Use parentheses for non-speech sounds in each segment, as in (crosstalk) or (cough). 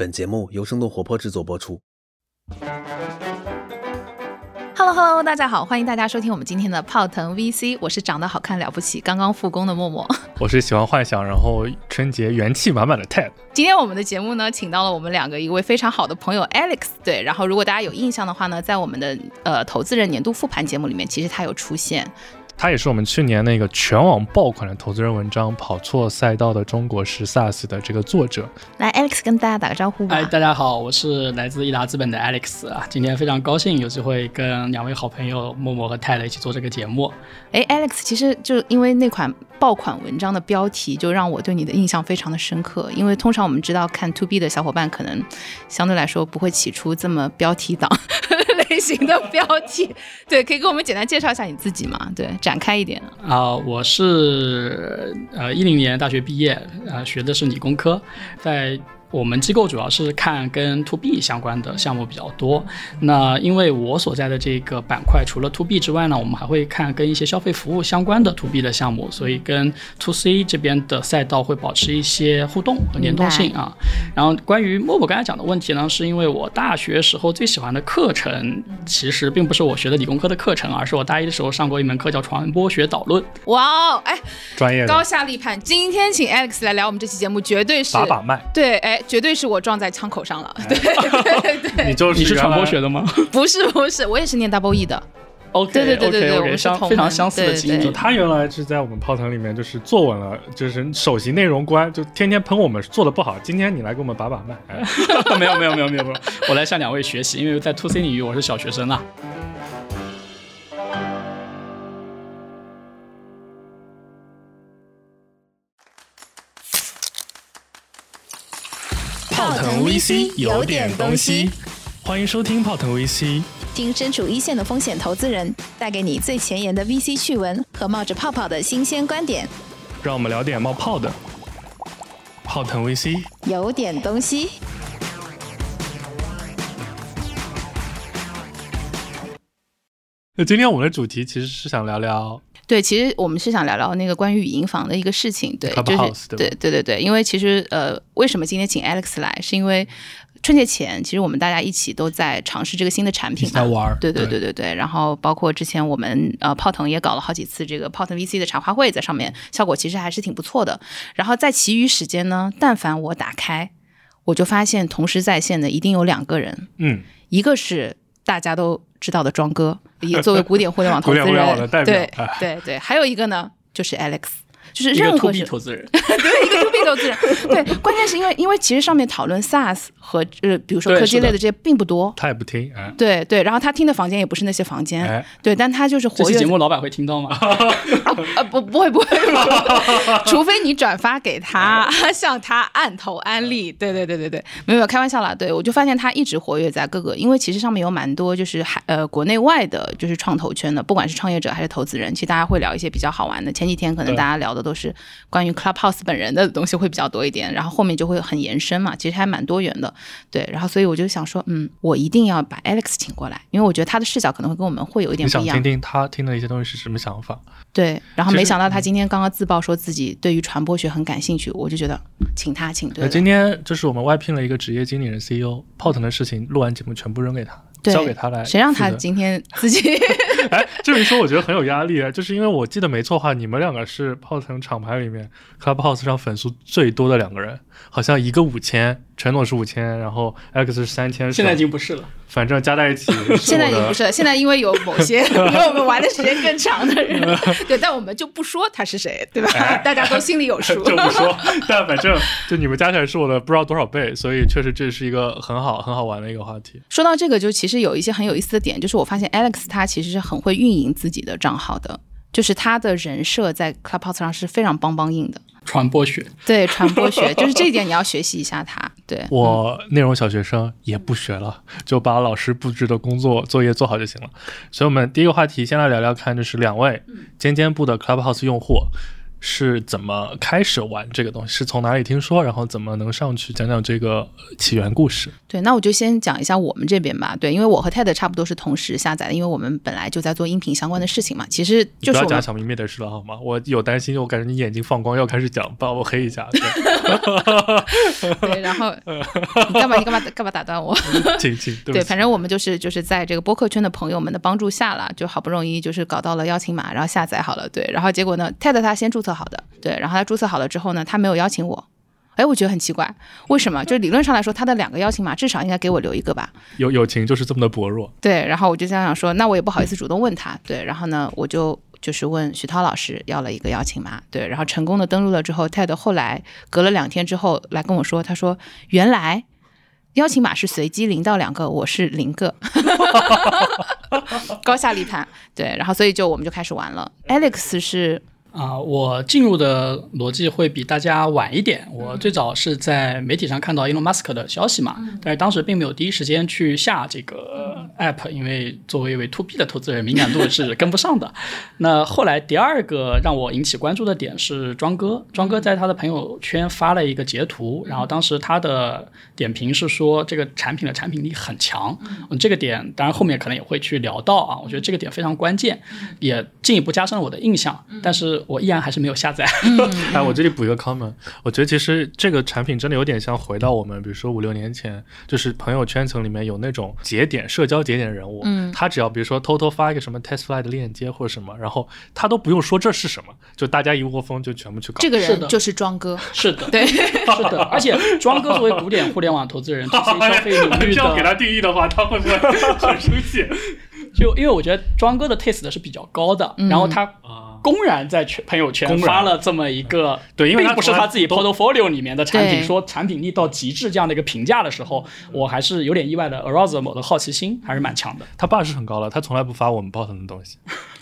本节目由生动活泼制作播出。Hello Hello，大家好，欢迎大家收听我们今天的泡腾 VC，我是长得好看了不起，刚刚复工的默默。(laughs) 我是喜欢幻想，然后春节元气满满的 Ted。今天我们的节目呢，请到了我们两个一位非常好的朋友 Alex，对，然后如果大家有印象的话呢，在我们的呃投资人年度复盘节目里面，其实他有出现。他也是我们去年那个全网爆款的投资人文章《跑错赛道的中国式 SaaS》的这个作者。来，Alex 跟大家打个招呼吧。哎，大家好，我是来自益达资本的 Alex 啊，今天非常高兴有机会跟两位好朋友默默和泰勒一起做这个节目。哎，Alex，其实就因为那款爆款文章的标题，就让我对你的印象非常的深刻。因为通常我们知道看 To B 的小伙伴，可能相对来说不会起出这么标题党 (laughs) 类型的标题。(laughs) 对，可以给我们简单介绍一下你自己吗？对，展开一点。啊、我是呃一零年大学毕业，呃学的是理工科，在。我们机构主要是看跟 to B 相关的项目比较多。那因为我所在的这个板块，除了 to B 之外呢，我们还会看跟一些消费服务相关的 to B 的项目，所以跟 to C 这边的赛道会保持一些互动和联动性啊。然后关于默默刚才讲的问题呢，是因为我大学时候最喜欢的课程，其实并不是我学的理工科的课程，而是我大一的时候上过一门课叫传播学导论。哇哦，哎，专业的高下立判。今天请 Alex 来聊我们这期节目，绝对是把把脉。对，哎，绝对是我撞在枪口上了。对 (laughs) 对对，你就是你是传播学的，吗不是不是，我也是念 double E 的。？OK，对对对对对我们是相非常相似的经历。他原来是在我们泡腾里面就是坐稳了，就是首席内容官，就天天喷我们做的不好。今天你来给我们把把脉，哎，(laughs) 没有没有没有没有没有，我来向两位学习，因为在 to C 领域我是小学生啊。VC 有点东西，欢迎收听泡腾 VC。听身处一线的风险投资人带给你最前沿的 VC 趣闻和冒着泡泡的新鲜观点，让我们聊点冒泡的。泡腾 VC，有点东西。那今天我们的主题其实是想聊聊对，其实我们是想聊聊那个关于语音房的一个事情，对，就是对对对对对，因为其实呃，为什么今天请 Alex 来，是因为春节前，其实我们大家一起都在尝试这个新的产品嘛，在玩对对对。对对，然后包括之前我们呃泡腾也搞了好几次这个泡腾 VC 的茶话会，在上面效果其实还是挺不错的。然后在其余时间呢，但凡我打开，我就发现同时在线的一定有两个人，嗯，一个是大家都知道的庄哥，也作为古典互联网投资人，(laughs) 对哎对对，还有一个呢就是 Alex，就是一个任何是投资人，(laughs) 对一个 to B 投资人，对，关键是因为因为其实上面讨论 SaaS 和呃比如说科技类的这些并不多，他也不听，哎，对对，然后他听的房间也不是那些房间，哎。对，但他就是活跃节目老板会听到吗？(laughs) 啊不不会不会，不会。(laughs) 除非你转发给他，向他按头安利。对对对对对，没有没有开玩笑啦。对我就发现他一直活跃在各个，因为其实上面有蛮多就是海呃国内外的，就是创投圈的，不管是创业者还是投资人，其实大家会聊一些比较好玩的。前几天可能大家聊的都是关于 Clubhouse 本人的东西会比较多一点，然后后面就会很延伸嘛，其实还蛮多元的。对，然后所以我就想说，嗯，我一定要把 Alex 请过来，因为我觉得他的视角可能会跟我们会有一点不一样想听。听他听的一些东西是什么想法？对，然后没想到他今天刚刚自曝说自己对于传播学很感兴趣，我就觉得请他请对今天就是我们外聘了一个职业经理人 CEO，泡腾的事情录完节目全部扔给他，对交给他来。谁让他今天自己 (laughs) 哎，这么一说，我觉得很有压力啊，就是因为我记得没错的话，你们两个是泡腾厂牌里面 Clubhouse 上粉丝最多的两个人，好像一个五千，陈总是五千，然然后 Alex 是三千，现在已经不是了。反正加在一起，(laughs) 现在已经不是 (laughs) 现在因为有某些 (laughs) 比我们玩的时间更长的人，对，但我们就不说他是谁，对吧？大家都心里有数。就不说，但反正就你们加起来是我的不知道多少倍，所以确实这是一个很好很好玩的一个话题。说到这个，就其实有一些很有意思的点，就是我发现 Alex 他其实是很会运营自己的账号的，就是他的人设在 Clubhouse 上是非常梆梆硬的。传播学，对传播学，就是这一点你要学习一下他。对，我内容小学生也不学了，(laughs) 就把老师布置的工作作业做好就行了。所以，我们第一个话题先来聊聊看，就是两位尖尖部的 Clubhouse 用户，是怎么开始玩这个东西？是从哪里听说？然后怎么能上去讲讲这个起源故事？对，那我就先讲一下我们这边吧。对，因为我和 TED 差不多是同时下载的，因为我们本来就在做音频相关的事情嘛。其实就是我们要讲小秘密的事了好吗？我有担心，我感觉你眼睛放光，要开始讲，把我黑一下。对 (laughs) 对，然后你干嘛你干嘛干嘛打断我？(laughs) 请请，对对，反正我们就是就是在这个播客圈的朋友们的帮助下啦，就好不容易就是搞到了邀请码，然后下载好了，对，然后结果呢，TED 他先注册好的，对，然后他注册好了之后呢，他没有邀请我。哎，我觉得很奇怪，为什么？就理论上来说，他的两个邀请码至少应该给我留一个吧？友友情就是这么的薄弱。对，然后我就这样想说，那我也不好意思主动问他，对，然后呢，我就就是问徐涛老师要了一个邀请码，对，然后成功的登录了之后，TED 后来隔了两天之后来跟我说，他说原来邀请码是随机零到两个，我是零个，(laughs) 高下立判，对，然后所以就我们就开始玩了，Alex 是啊、我进入的逻辑会比大家晚一点。我最早是在媒体上看到 Elon Musk 的消息嘛，但是当时并没有第一时间去下这个 app，因为作为一位 to B 的投资人，敏感度是跟不上的。那后来第二个让我引起关注的点是庄哥，庄哥在他的朋友圈发了一个截图，然后当时他的点评是说这个产品的产品力很强。嗯，这个点当然后面可能也会去聊到啊，我觉得这个点非常关键，也进一步加深了我的印象。但是我依然还是没有下载。(laughs) 哎，我这里补一个 comment，我觉得其实这个产品真的有点像回到我们，比如说五六年前，就是朋友圈层里面有那种节点、社交节点人物，嗯，他只要比如说偷偷发一个什么 TestFly 的链接或者什么，然后他都不用说这是什么，就大家一窝蜂就全部去搞。这个人就是庄哥，是的，对，(laughs) 是的，而且庄哥作为古典互联网投资人消费领域这样给他，定义的话，他会不会很生气？就因为我觉得庄哥的 taste 是比较高的，然后他啊，公然在圈朋友圈发了这么一个，对因为他并不是他自己 portfolio 里面的产品，说产品力到极致这样的一个评价的时候，我还是有点意外的，arouse 我的好奇心还是蛮强的。他爸是很高了，他从来不发我们 bottom 的东西。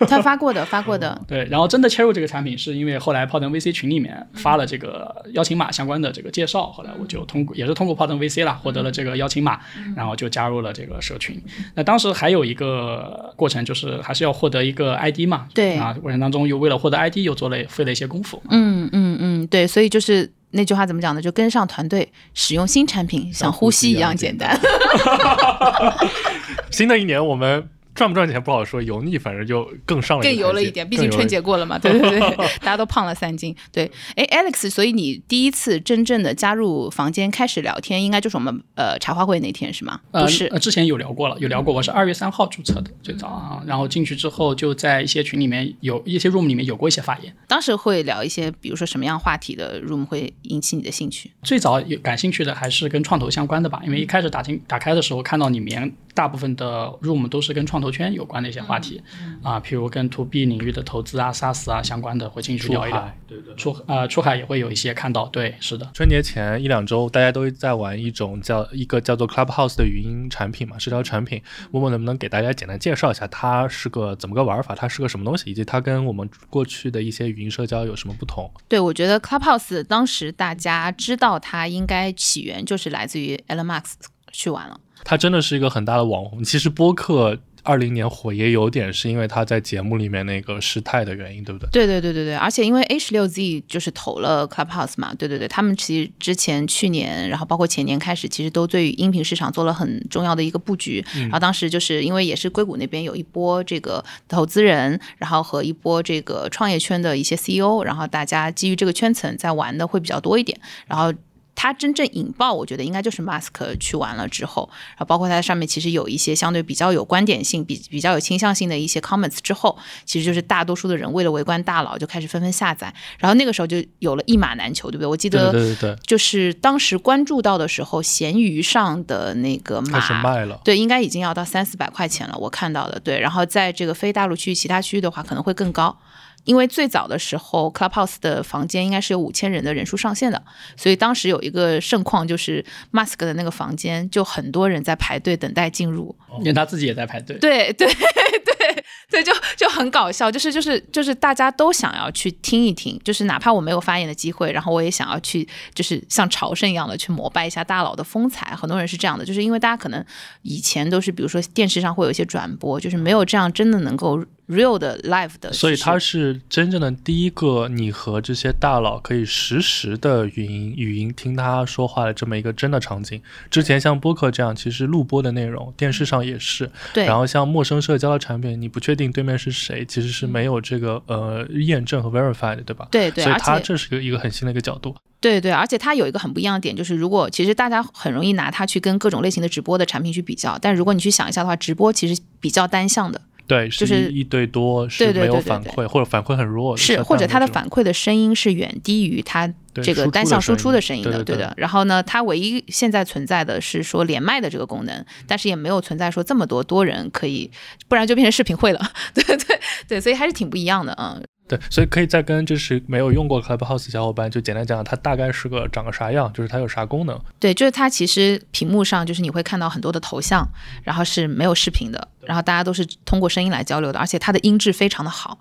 他发过的发过的，(laughs) 对，然后真的切入这个产品，是因为后来泡腾 VC 群里面发了这个邀请码相关的这个介绍，后来我就通过也是通过泡腾 VC 啦，获得了这个邀请码，然后就加入了这个社群。那当时还有一个过程，就是还是要获得一个 ID 嘛，对啊，过程当中又为了获得 ID 又做了费了一些功夫。嗯嗯嗯，对，所以就是那句话怎么讲呢？就跟上团队，使用新产品，像呼吸一样简单。(laughs) 新的一年我们赚不赚钱不好说，油腻反正就更上了更油了一点，毕竟春节过了嘛，对对对，(laughs) (laughs) 大家都胖了三斤。对，哎，Alex，所以你第一次真正的加入房间开始聊天，应该就是我们呃茶话会那天是吗？呃不是，呃，之前有聊过了，有聊过，我是二月三号注册的最早啊，然后进去之后就在一些群里面有一些 room 里面有过一些发言。当时会聊一些，比如说什么样话题的 room 会引起你的兴趣？最早有感兴趣的还是跟创投相关的吧，因为一开始打进打开的时候，看到里面大部分的 room 都是跟创投圈有关的一些话题，啊，譬如跟 to B 领域的投资啊、SaaS 啊相关的，会进去聊一聊。对对。出呃出海也会有一些看到，对，是的。春节前一两周，大家都在玩一种叫一个叫做 Clubhouse 的语音产品嘛，社交产品。默默能不能给大家简单介绍一下，它是个怎么个玩法，它是个什么东西，以及它跟我们过去的一些语音社交有什么不同？对，我觉得 Clubhouse 当时大家知道它应该起源就是来自于 Elon Musk 去玩了。它真的是一个很大的网红。其实播客二零年火也有点是因为他在节目里面那个失态的原因，对不对？对对对对对，而且因为 A 十六 Z 就是投了 Clubhouse 嘛，对对对，他们其实之前去年，然后包括前年开始，其实都对于音频市场做了很重要的一个布局。然后当时就是因为也是硅谷那边有一波这个投资人，然后和一波这个创业圈的一些 CEO，然后大家基于这个圈层在玩的会比较多一点，然后。它真正引爆，我觉得应该就是 Mask 去完了之后，然后包括它上面其实有一些相对比较有观点性、比比较有倾向性的一些 comments 之后，其实就是大多数的人为了围观大佬就开始纷纷下载，然后那个时候就有了一马难求，对不对？我记得对对对，就是当时关注到的时候，闲鱼上的那个开始码。卖了。对，应该已经要到三四百块钱了，我看到的。对，然后在这个非大陆区域、其他区域的话，可能会更高。因为最早的时候，Clubhouse 的房间应该是有五千人的人数上限的，所以当时有一个盛况，就是 Mask 的那个房间就很多人在排队等待进入。因为他自己也在排队。对 (laughs) 对对对，就就很搞笑，就是就是就是大家都想要去听一听，就是哪怕我没有发言的机会，然后我也想要去，就是像朝圣一样的去膜拜一下大佬的风采。很多人是这样的，就是因为大家可能以前都是，比如说电视上会有一些转播，就是没有这样真的能够。Real 的 live 的。所以它是真正的第一个，你和这些大佬可以实时的语音语音听他说话的这么一个真的场景。之前像播客这样，其实录播的内容，电视上也是。对，然后像陌生社交的产品，你不确定对面是谁，其实是没有这个呃验证和 verify 的，对吧？对对，所以它这是一个一个很新的一个角度。对对，而且它有一个很不一样的点，就是如果其实大家很容易拿它去跟各种类型的直播的产品去比较，但如果你去想一下的话，直播其实比较单向的，对，就是一一对多，是没有对对对对反馈，或者反馈很弱，是或者它的反馈的声音是远低于它这个单向输出的声音的，对对的。然后呢，它唯一现在存在的是说连麦的这个功能，但是也没有存在说这么多多人可以，不然就变成视频会了。(laughs) 对对对，所以还是挺不一样的嗯。对，所以可以再跟就是没有用过 Clubhouse 小伙伴就简单讲讲它大概是个长个啥样，就是它有啥功能。对，就是它其实屏幕上就是你会看到很多的头像，然后是没有视频的，然后大家都是通过声音来交流的，而且它的音质非常的好。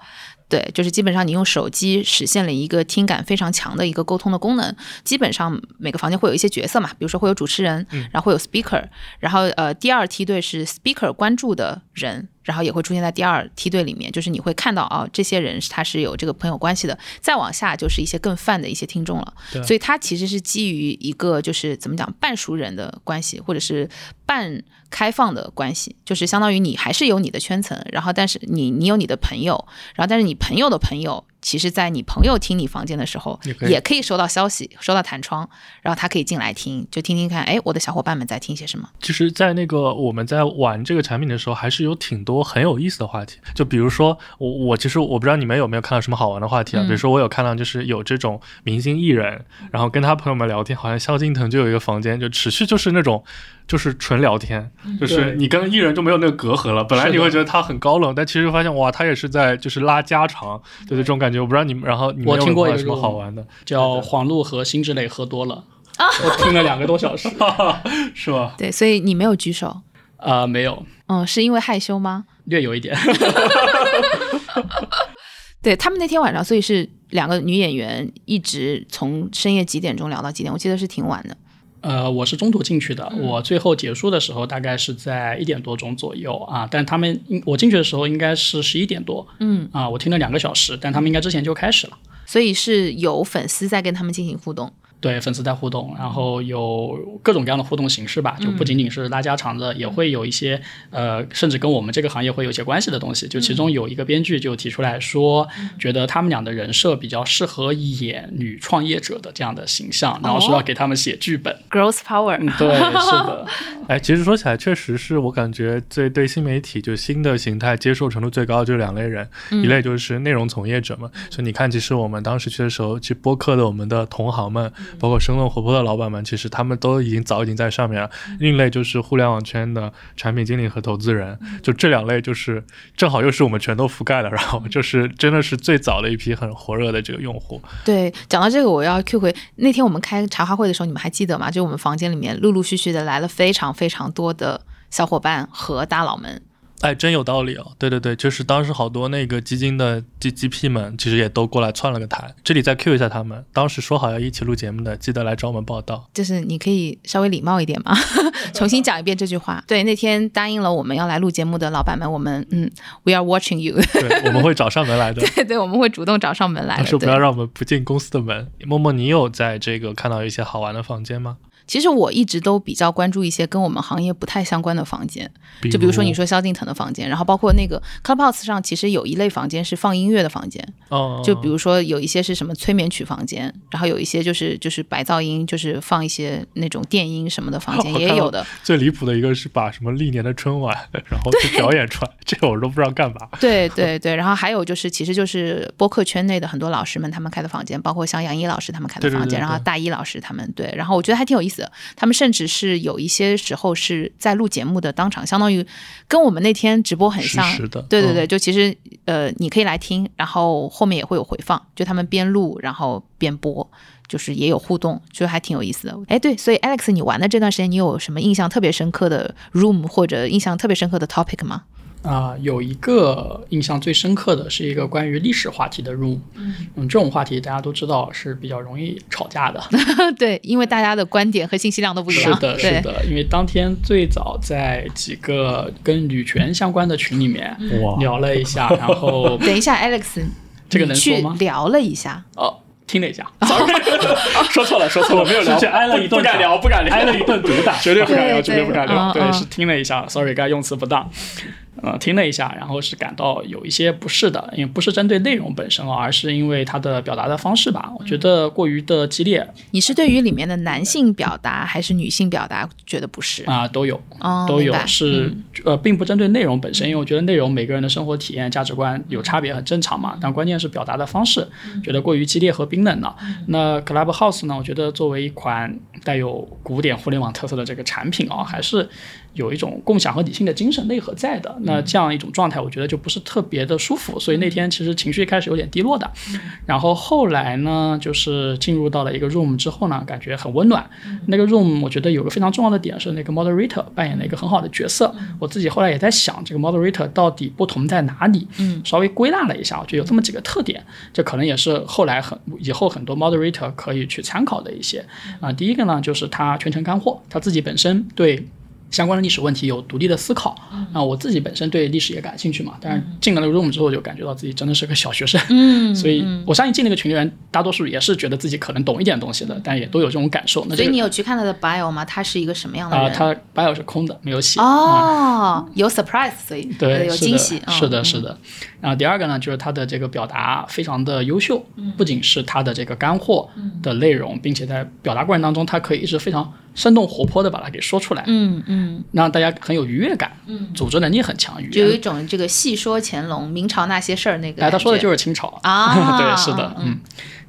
对，就是基本上你用手机实现了一个听感非常强的一个沟通的功能。基本上每个房间会有一些角色嘛，比如说会有主持人，然后会有 speaker，然后呃第二梯队是 speaker 关注的人，然后也会出现在第二梯队里面，就是你会看到啊、这些人他是有这个朋友关系的。再往下就是一些更泛的一些听众了，所以它其实是基于一个就是怎么讲半熟人的关系，或者是半开放的关系，就是相当于你还是有你的圈层，然后但是你你有你的朋友，然后但是你朋友的朋友，其实在你朋友听你房间的时候也，可以收到消息，收到弹窗，然后他可以进来听，就听听看，哎，我的小伙伴们在听些什么。其实，在那个我们在玩这个产品的时候，还是有挺多很有意思的话题。就比如说，我我其实我不知道你们有没有看到什么好玩的话题啊？嗯比如说，我有看到就是有这种明星艺人，然后跟他朋友们聊天，好像萧敬腾就有一个房间，就持续就是那种就是纯聊天，就是你跟艺人就没有那个隔阂了。本来你会觉得他很高冷，但其实发现哇，他也是在就是拉家常，对对，这种感觉。我不知道你们，然后你们我有没有什么听过一个这种好玩的，叫黄璐和辛芷蕾喝多了，(laughs) 我听了两个多小时。(laughs) 是吧？对，所以你没有举手，啊、没有，嗯，是因为害羞吗？略有一点。(laughs) 对他们那天晚上，所以是两个女演员一直从深夜几点钟聊到几点，我记得是挺晚的。呃，我是中途进去的，我最后结束的时候大概是在一点多钟左右啊，但他们应我进去的时候应该是十一点多，嗯，啊，我听了两个小时，但他们应该之前就开始了。所以是有粉丝在跟他们进行互动。对粉丝在互动，然后有各种各样的互动形式吧，就不仅仅是拉家常的，也会有一些呃，甚至跟我们这个行业会有一些关系的东西。就其中有一个编剧就提出来说，觉得他们俩的人设比较适合演女创业者的这样的形象，然后说要给他们写剧本。Girls Power，嗯，对，是的，(laughs) 哎，其实说起来，确实是我感觉最对新媒体就新的形态接受程度最高就是两类人，一类就是内容从业者嘛。所以你看，其实我们当时去的时候，去播客的我们的同行们，包括生动活泼的老板们，其实他们都已经早已经在上面了。另一类就是互联网圈的产品经理和投资人，就这两类就是正好又是我们全都覆盖了，然后就是真的是最早的一批很火热的这个用户。对，讲到这个，我要 Q 回那天我们开茶话会的时候，你们还记得吗？就我们房间里面陆陆续续的来了非常非常多的小伙伴和大佬们。哎，真有道理哦！对对对，就是当时好多那个基金的 G G P 们，其实也都过来窜了个台。这里再 Q 一下他们，当时说好要一起录节目的，记得来找我们报道。就是你可以稍微礼貌一点吗？(laughs) 重新讲一遍这句话。对，那天答应了我们要来录节目的老板们，我们嗯，We are watching you。对，我们会找上门来的。(laughs) 对对，我们会主动找上门来的。但是不要，让我们不进公司的门。默默，你有在这个看到一些好玩的房间吗？其实我一直都比较关注一些跟我们行业不太相关的房间，就比如说你说萧敬腾的房间，然后包括那个 Clubhouse 上其实有一类房间是放音乐的房间，哦，就比如说有一些是什么催眠曲房间，然后有一些就是就是白噪音，就是放一些那种电音什么的房间 (laughs) 也有的。最离谱的一个是把什么历年的春晚，然后去表演出来，这个我都不知道干嘛。(laughs) 对对对，然后还有就是，其实就是播客圈内的很多老师们他们开的房间，包括像杨一老师他们开的房间，对对对对然后大一老师他们对，然后我觉得还挺有意思的。他们甚至是有一些时候是在录节目的当场，相当于跟我们那天直播很像。对对对，就其实呃，你可以来听，然后后面也会有回放，就他们边录然后边播。就是也有互动，就还挺有意思的。哎，对，所以 Alex，你玩的这段时间，你有什么印象特别深刻的 room 或者印象特别深刻的 topic 吗？啊、有一个印象最深刻的是一个关于历史话题的 room。嗯，这种话题大家都知道是比较容易吵架的。(laughs) 对，因为大家的观点和信息量都不一样。是的，是，的，因为当天最早在几个跟女权相关的群里面哇聊了一下，然后 (laughs) 等一下，Alex，这个能说吗聊了一下，哦。听了一下，sorry，(laughs) 说错了，说错了，没有聊，挨了一顿不敢聊，不敢聊，挨了一顿毒打。绝对不敢聊，绝对不敢聊。对，是听了一下，sorry，刚才用词不当。呃，听了一下，然后是感到有一些不适的，因为不是针对内容本身哦，而是因为它的表达的方式吧，我觉得过于的激烈你是对于里面的男性表达还是女性表达觉得不适？啊、都有。哦，都有是呃，并不针对内容本身，因为我觉得内容每个人的生活体验、价值观有差别，很正常嘛。但关键是表达的方式，觉得过于激烈和冰冷了。那 Clubhouse 呢？我觉得作为一款带有古典互联网特色的这个产品啊，还是有一种共享和理性的精神内核在的。那这样一种状态，我觉得就不是特别的舒服。所以那天其实情绪开始有点低落的，然后后来呢，就是进入到了一个 room 之后呢，感觉很温暖。那个 room 我觉得有个非常重要的点是那个 moderator 扮演了一个很好的角色。我自己后来也在想，这个 moderator 到底不同在哪里？嗯，稍微归纳了一下，我觉得有这么几个特点，这可能也是后来很以后很多 moderator 可以去参考的一些啊、第一个呢，就是他全程干货，他自己本身对。相关的历史问题有独立的思考啊，我自己本身对历史也感兴趣嘛，但是进了那个 room 之后，就感觉到自己真的是个小学生，嗯，所以我相信进那个群的人，大多数也是觉得自己可能懂一点东西的，但也都有这种感受。那所以你有去看他的 bio 吗？他是一个什么样的啊、人？他 bio 是空的，没有写。嗯哦，有 surprise，所以对，有惊喜，嗯是的，是的。然后第二个呢，就是他的这个表达非常的优秀，嗯不仅是他的这个干货的内容，并且在表达过程当中，他可以一直非常生动活泼的把它给说出来，嗯嗯，让大家很有愉悦感，嗯，组织能力很强，就有一。种这个戏说乾隆明朝那些事儿那个哎，他说的就是清朝啊 (laughs) 对，是的，嗯。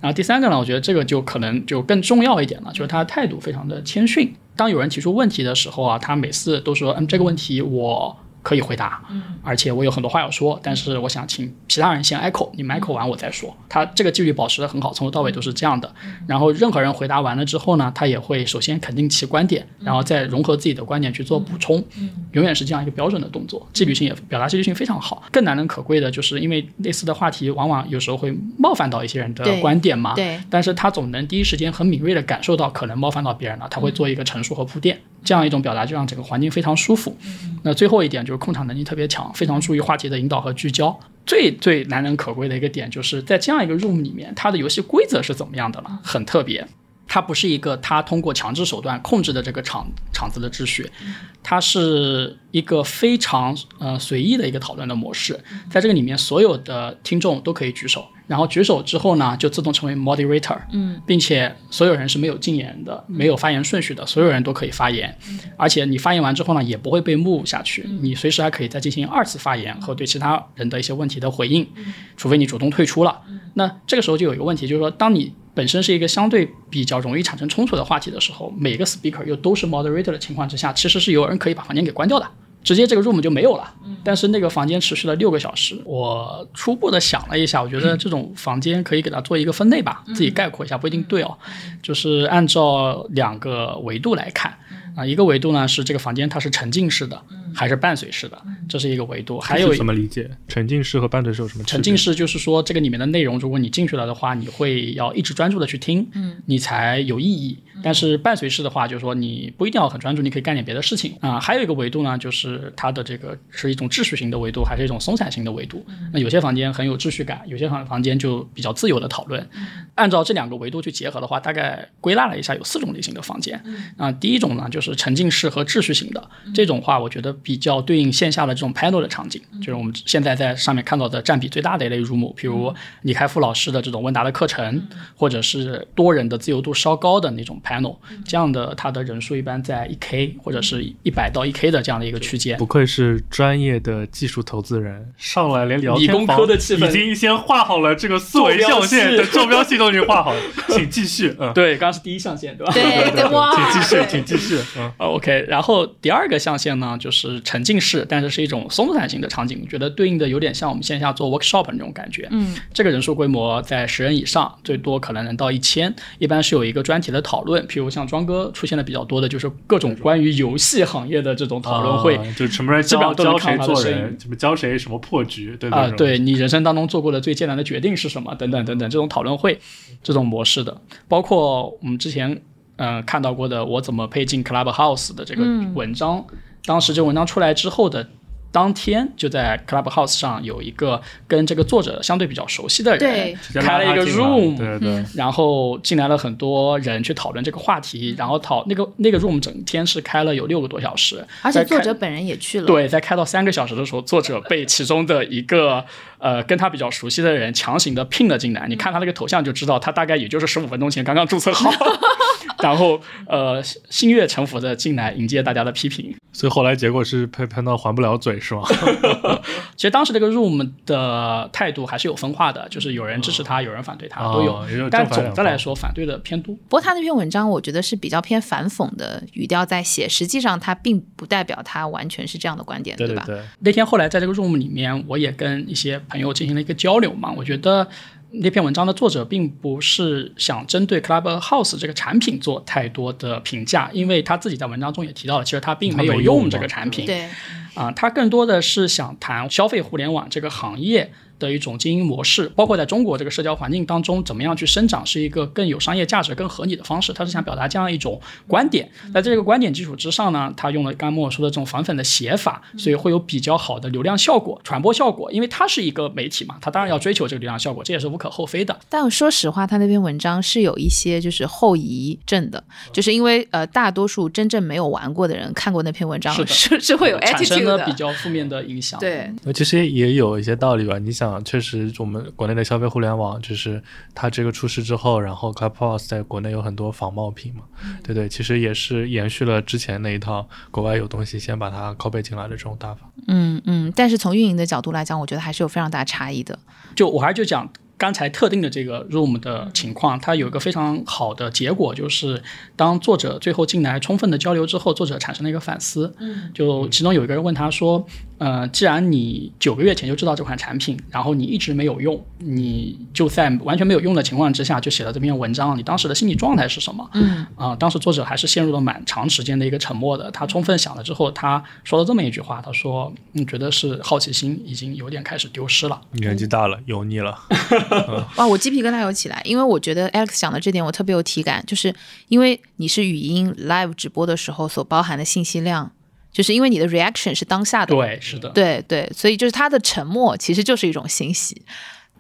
然后第三个呢，我觉得这个就可能就更重要一点了，就是他的态度非常的谦逊。当有人提出问题的时候啊，他每次都说，嗯，这个问题我可以回答，嗯，而且我有很多话要说，但是我想请其他人先 echo，你们 echo 完我再说。他这个纪律保持的很好，从头到尾都是这样的。然后任何人回答完了之后呢，他也会首先肯定其观点，然后再融合自己的观点去做补充，永远是这样一个标准的动作，纪律性也表达纪律性非常好。更难能可贵的就是因为类似的话题往往有时候会冒犯到一些人的观点嘛，对。但是他总能第一时间很敏锐的感受到可能冒犯到别人了，他会做一个陈述和铺垫，这样一种表达就让整个环境非常舒服。那最后一点就是控场能力特别强，非常注意话题的引导和聚焦。最最难能可贵的一个点就是在这样一个 room 里面，它的游戏规则是怎么样的了？很特别。它不是一个他通过强制手段控制的这个场场子的秩序，它是一个非常呃随意的一个讨论的模式。在这个里面，所有的听众都可以举手，然后举手之后呢，就自动成为 moderator，嗯，并且所有人是没有禁言的，没有发言顺序的，所有人都可以发言，而且你发言完之后呢，也不会被 move 下去，你随时还可以再进行二次发言和对其他人的一些问题的回应，除非你主动退出了。那这个时候就有一个问题，就是说，当你本身是一个相对比较容易产生冲突的话题的时候，每个 speaker 又都是 moderator 的情况之下，其实是有人可以把房间给关掉的。直接这个 room 就没有了，但是那个房间持续了六个小时。我初步的想了一下，我觉得 (clears throat) 这种房间可以给它做一个分类吧，自己概括一下，不一定对哦。就是按照两个维度来看啊，一个维度呢是这个房间它是沉浸式的还是伴随式的，这是一个维度。还有是怎么理解？沉浸式和伴随式有什么？沉浸式就是说，这个里面的内容，如果你进去了的话，你会要一直专注的去听，嗯，你才有意义。但是伴随式的话，就是说你不一定要很专注，你可以干点别的事情啊、还有一个维度呢，就是它的这个是一种秩序型的维度，还是一种松散型的维度。那有些房间很有秩序感，有些房房间就比较自由的讨论。按照这两个维度去结合的话，大概归纳了一下，有四种类型的房间。啊、第一种呢就是沉浸式和秩序型的，这种话我觉得比较对应线下的这种 panel 的场景，就是我们现在在上面看到的占比最大的一类 room，比如李开复老师的这种问答的课程，或者是多人的自由度稍高的那种 panel，这样的它的人数一般在一 k 或者是一百到一 k 的这样的一个区间。不愧是专业的技术投资人，上来连聊理工天房科的气氛。已经先画好了这个思维象限坐标系的坐标系都已经画好了，请继续，嗯，(laughs) 对，刚刚是第一象限，对吧？对对对，(laughs) 请继续，请继续，嗯，呃 OK，然后第二个象限呢，就是是沉浸式，但是是一种松散型的场景，觉得对应的有点像我们线下做 workshop 那种感觉。嗯，这个人数规模在十人以上，最多可能能到一千，一般是有一个专题的讨论，譬如像庄哥出现的比较多的就是各种关于游戏行业的这种讨论会。啊就什么人基本教上都能教谁做人，什么教谁什么破局，对啊、对你人生当中做过的最艰难的决定是什么？等等等等，这种讨论会，这种模式的，包括我们之前嗯、呃看到过的，我怎么配进 Clubhouse 的这个文章，当时这文章出来之后的当天，就在 Clubhouse 上有一个跟这个作者相对比较熟悉的人对，开了一个 room，对对，然后进来了很多人去讨论这个话题，然后讨那个那个 room 整天是开了有六个多小时，而且作者本人也去了。对，在开到三个小时的时候，作者被其中的一个呃跟他比较熟悉的人强行的聘了进来。你看他那个头像就知道，他大概也就是十五分钟前刚刚注册好，(laughs) 然后呃心悦诚服的进来迎接大家的批评。所以后来结果是被喷到还不了嘴是吗？(laughs) 其实当时这个 room 的态度还是有分化的，就是有人支持他，有人反对他，都有。哦也有但总的来说，反对的偏多。不过他那篇文章，我觉得是比较偏反讽的语调在写，实际上他并不代表他完全是这样的观点，吧？对对，那天后来在这个 room 里面，我也跟一些朋友进行了一个交流嘛。我觉得那篇文章的作者并不是想针对 Clubhouse 这个产品做太多的评价，因为他自己在文章中也提到了，其实他并没有用这个产品。对，啊，他更多的是想谈消费互联网这个行业的一种经营模式，包括在中国这个社交环境当中，怎么样去生长是一个更有商业价值、更合理的方式。他是想表达这样一种观点，在这个观点基础之上呢，他用了刚我说的这种反粉的写法，所以会有比较好的流量效果、传播效果。因为它是一个媒体嘛，它当然要追求这个流量效果，这也是无可厚非的。但说实话，他那篇文章是有一些就是后遗症的，就是因为呃，大多数真正没有玩过的人看过那篇文章是是是会有 attitude 了的，比较负面的影响。对，那其实也有一些道理吧。你想，确实我们国内的消费互联网，就是它这个出事之后，然后 Clubhouse 在国内有很多仿冒品嘛，对对，其实也是延续了之前那一套国外有东西先把它 copy 进来的这种打法。嗯嗯。但是从运营的角度来讲，我觉得还是有非常大差异的。就我还是就讲刚才特定的这个 room 的情况，它有一个非常好的结果，就是当作者最后进来充分的交流之后，作者产生了一个反思。嗯，就其中有一个人问他说：“呃，既然你九个月前就知道这款产品，然后你一直没有用，你就在完全没有用的情况之下就写了这篇文章，你当时的心理状态是什么？”嗯啊、当时作者还是陷入了蛮长时间的一个沉默的。他充分想了之后，他说了这么一句话：“他说，你，觉得是好奇心已经有点开始丢失了。”年纪大了，油腻了，(laughs) 哇，我鸡皮疙瘩有起来，因为我觉得 Alex 讲的这点我特别有体感，就是因为你是语音 live 直播的时候所包含的信息量，就是因为你的 reaction 是当下的，对，是的。对对，所以就是他的沉默其实就是一种信息，对吧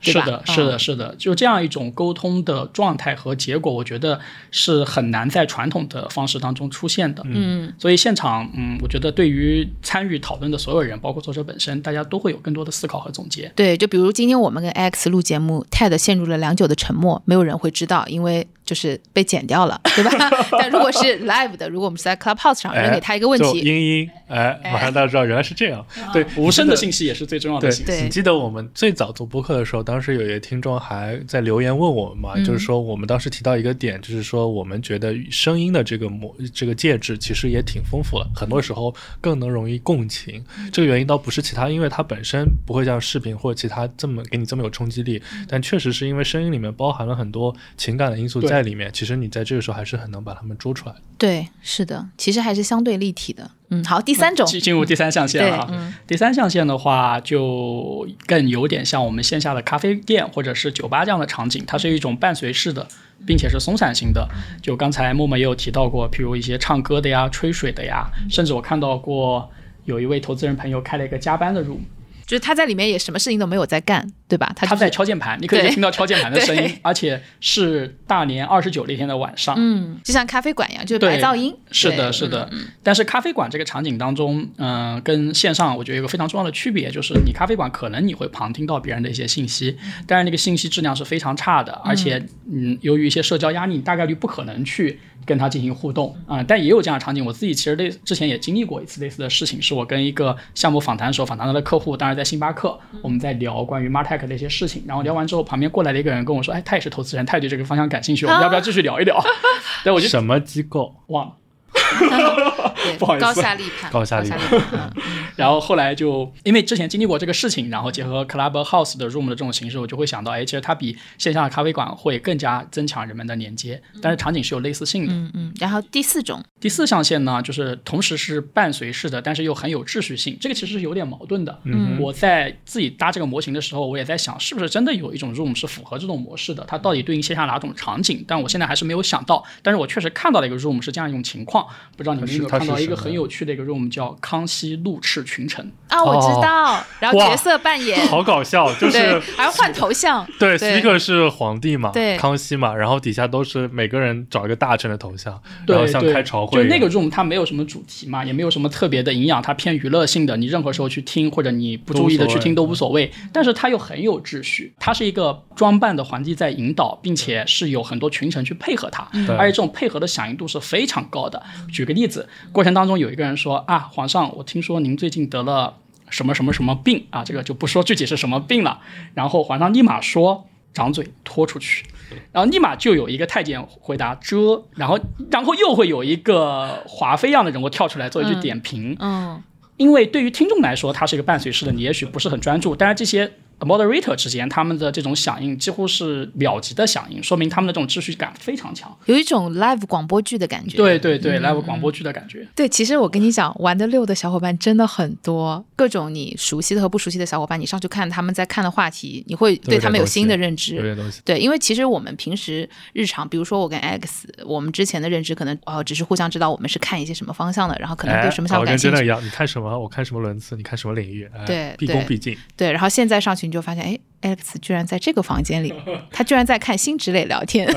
是的，是的，嗯是的，就这样一种沟通的状态和结果，我觉得是很难在传统的方式当中出现的。嗯，所以现场，嗯，我觉得对于参与讨论的所有人，包括作者本身，大家都会有更多的思考和总结。对，就比如今天我们跟 Alex 录节目，Ted 陷入了良久的沉默，没有人会知道，因为就是被剪掉了，对吧？(laughs) 但如果是 live 的，如果我们是在 Clubhouse 上扔给他一个问题，英英，哎，马上大家知道原来是这样。对，无声的信。息也是最重要的对信息。对你记得我们最早做播客的时候，当时有一个听众还在留言问我们嘛，嗯就是说我们当时提到一个点，就是说我们觉得声音的这个模这个介质其实也挺丰富了，很多时候更能容易共情。嗯这个原因倒不是其他，因为它本身不会像视频或者其他这么给你这么有冲击力，嗯但确实是因为声音里面包含了很多情感的因素在里面，其实你在这个时候还是很能把它们捉出来。对，是的，其实还是相对立体的。嗯，好，第三种，进进入第三象限了啊。嗯第三象限的话，就更有点像我们线下的咖啡店或者是酒吧这样的场景，它是一种伴随式的，并且是松散型的。就刚才默默也有提到过，譬如一些唱歌的呀、吹水的呀，甚至我看到过有一位投资人朋友开了一个加班的 room，就是他在里面也什么事情都没有在干，对吧？他、就他、在敲键盘，你可以听到敲键盘的声音，而且是大年二十九那天的晚上。嗯，就像咖啡馆一样，就是白噪音。是的，是的。但是咖啡馆这个场景当中，嗯、跟线上我觉得有一个非常重要的区别，就是你咖啡馆可能你会旁听到别人的一些信息，但是那个信息质量是非常差的，而且嗯，由于一些社交压力，你大概率不可能去跟他进行互动啊、但也有这样的场景，我自己其实类之前也经历过一次类似的事情，是我跟一个项目访谈的时候，访谈他的客户，当然在星巴克，我们在聊关于 Martech 的一些事情，然后聊完之后，旁边过来了一个人跟我说，哎，他也是投资人，他也对这个方向感兴趣，我们要不要继续聊一聊？(laughs) 对，我就什么机构？忘了。(laughs) 对不好意思高下立判，高下立判 (laughs) 然后后来就因为之前经历过这个事情，然后结合 Clubhouse 的 Room 的这种形式，我就会想到，哎，其实它比线下的咖啡馆会更加增强人们的连接，但是场景是有类似性的。嗯嗯。然后第四种，第四象限呢，就是同时是伴随式的，但是又很有秩序性，这个其实是有点矛盾的。嗯我在自己搭这个模型的时候，我也在想，是不是真的有一种 Room 是符合这种模式的？它到底对应线下哪种场景？但我现在还是没有想到。但是我确实看到了一个 Room 是这样一种情况，不知道你们有没有看到一个很有趣的一个 Room 叫康熙怒斥群臣。啊，我知哦道。然后角色扮演，好搞笑，(laughs) 就是，还要换头像，对对，speaker 是皇帝嘛，对康熙嘛，然后底下都是每个人找一个大臣的头像，对然后像开朝会，就那个 room 它没有什么主题嘛，也没有什么特别的营养，它偏娱乐性的，你任何时候去听或者你不注意的去听都无所谓。但是它又很有秩序，它是一个装扮的皇帝在引导，并且是有很多群臣去配合他，而且这种配合的响应度是非常高的。举个例子，过程当中有一个人说啊，皇上，我听说您最近得了什么什么什么病啊，这个就不说具体是什么病了。然后皇上立马说。掌嘴拖出去，然后立马就有一个太监回答遮，然后然后又会有一个华妃样的人物跳出来做一句点评，嗯因为对于听众来说，他是一个伴随式的，你也许不是很专注，但是这些 moderator 之间他们的这种响应几乎是秒级的响应，说明他们的这种秩序感非常强。有一种 live 广播剧的感觉。对对对、l i v e 广播剧的感觉。对，其实我跟你讲，玩的溜的小伙伴真的很多，各种你熟悉的和不熟悉的小伙伴，你上去看他们在看的话题，你会对他们有新的认有知。点东西。对，因为其实我们平时日常，比如说我跟 X，我们之前的认知可能哦，只是互相知道我们是看一些什么方向的，然后可能对什么项搞得目感兴趣。跟真的一样，你看什么，我看什么轮次，你看什么领域，哎对毕恭毕敬。对，然后现在上去你就发现，哎，Alex 居然在这个房间里，他居然在看新职类聊天，(laughs)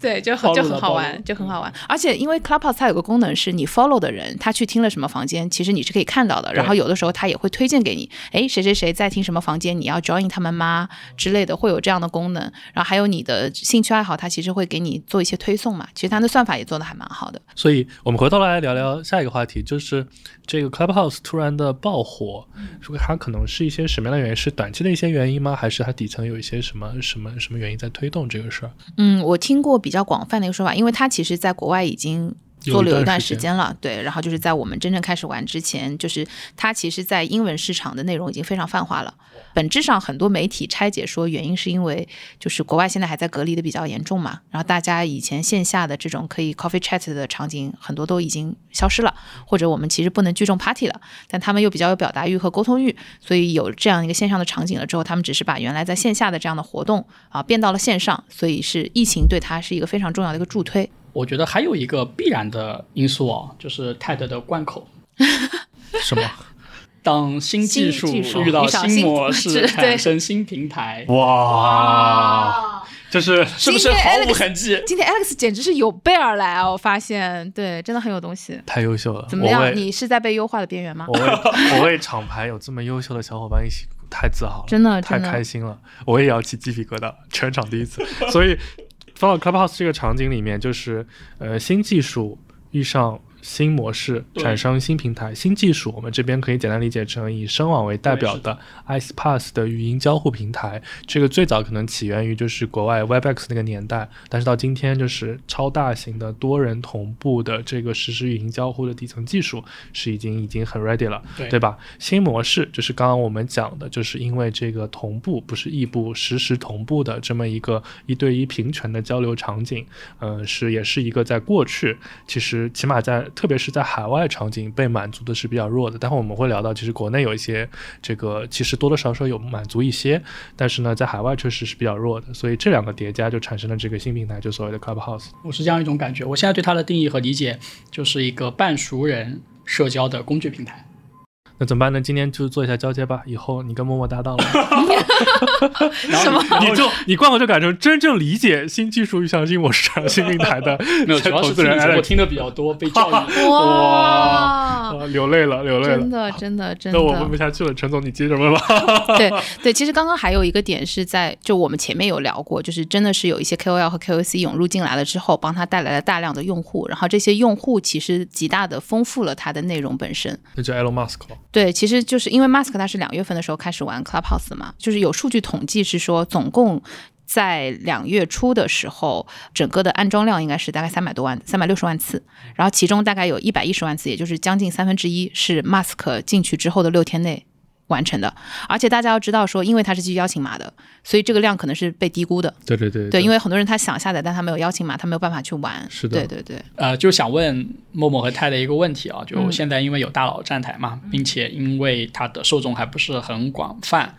对，就很就很好玩，就很好玩。而且因为 Clubhouse 它有个功能是你 follow 的人，他去听了什么房间，其实你是可以看到的。然后有的时候他也会推荐给你，哎，谁谁谁在听什么房间，你要 join 他们吗之类的，会有这样的功能。然后还有你的兴趣爱好，它其实会给你做一些推送嘛。其实它的算法也做的还蛮好的。所以我们回头来聊聊下一个话题，就是这个 Clubhouse 突然的爆火，说它可能是一些什么样的原因？是短期的一些原因吗？还是它底层有一些什么什么什么原因在推动这个事儿？嗯，我听过比较广泛的一个说法，因为它其实在国外已经做了有一段时间了，对。然后就是在我们真正开始玩之前，就是它其实在英文市场的内容已经非常泛化了。本质上，很多媒体拆解说原因是因为就是国外现在还在隔离的比较严重嘛，然后大家以前线下的这种可以 coffee chat 的场景很多都已经消失了，或者我们其实不能聚众 party 了，但他们又比较有表达欲和沟通欲，所以有这样一个线上的场景了之后，他们只是把原来在线下的这样的活动啊变到了线上，所以是疫情对它是一个非常重要的一个助推。我觉得还有一个必然的因素哦，就是 TED 的关口。(laughs) 什么？当新技术遇到新模式，对产生新平台，哇，就是是不是毫无痕迹？今天 Alex 简直是有备而来啊！我发现，对，真的很有东西。太优秀了。怎么样？你是在被优化的边缘吗我？为 (laughs) 我为厂牌有这么优秀的小伙伴一起，太自豪了，真的太开心了，我也要起鸡皮疙瘩，全场第一次。(laughs) 所以放到 Clubhouse 这个场景里面，就是呃新技术遇上。新模式产生新平台、新技术，我们这边可以简单理解成以声网为代表的 iSpace 的语音交互平台。这个最早可能起源于就是国外 WebEx 那个年代，但是到今天就是超大型的多人同步的这个实时语音交互的底层技术是已经已经很 ready 了，对对吧？新模式就是刚刚我们讲的，就是因为这个同步不是异步，实时同步的这么一个一对一平权的交流场景，呃，是也是一个在过去其实起码在特别是在海外场景被满足的是比较弱的。待会我们会聊到，其实国内有一些这个其实多多少少有满足一些，但是呢，在海外确实是比较弱的，所以这两个叠加就产生了这个新平台，就所谓的 Clubhouse。我是这样一种感觉。我现在对它的定义和理解，就是一个半熟人社交的工具平台。那怎么办呢？今天就做一下交接吧，以后你跟默默搭档了。(laughs) 什么？你就你灌口就改成真正理解新技术遇上新模式产生新平台的 (laughs) 没有，主要投资人是我听的比较多，被教育。(laughs) 哇，啊流泪了，流泪了。真的，真的，真的那我问不。下去了，陈总，你接着问吧。对对，其实刚刚还有一个点是在，就我们前面有聊过，就是真的是有一些 KOL 和 KOC 涌入进来了之后，帮他带来了大量的用户，然后这些用户其实极大的丰富了他的内容本身。那就 Elon Musk 了。对，其实就是因为 Mask 他是两月份的时候开始玩 Clubhouse 嘛，就是有数据统计是说，总共在两月初的时候，整个的安装量应该是大概三百多万、三百六十万次，然后其中大概有一百一十万次，也就是将近三分之一是 Mask 进去之后的六天内完成的。而且大家要知道说，因为它是基于邀请码的，所以这个量可能是被低估的。对对对对，因为为很多人他想下载，但他没有邀请码，他没有办法去玩。是的对对对，呃，就想问默默和泰的一个问题啊，就嗯现在因为有大佬站台嘛，并且因为它的受众还不是很广泛，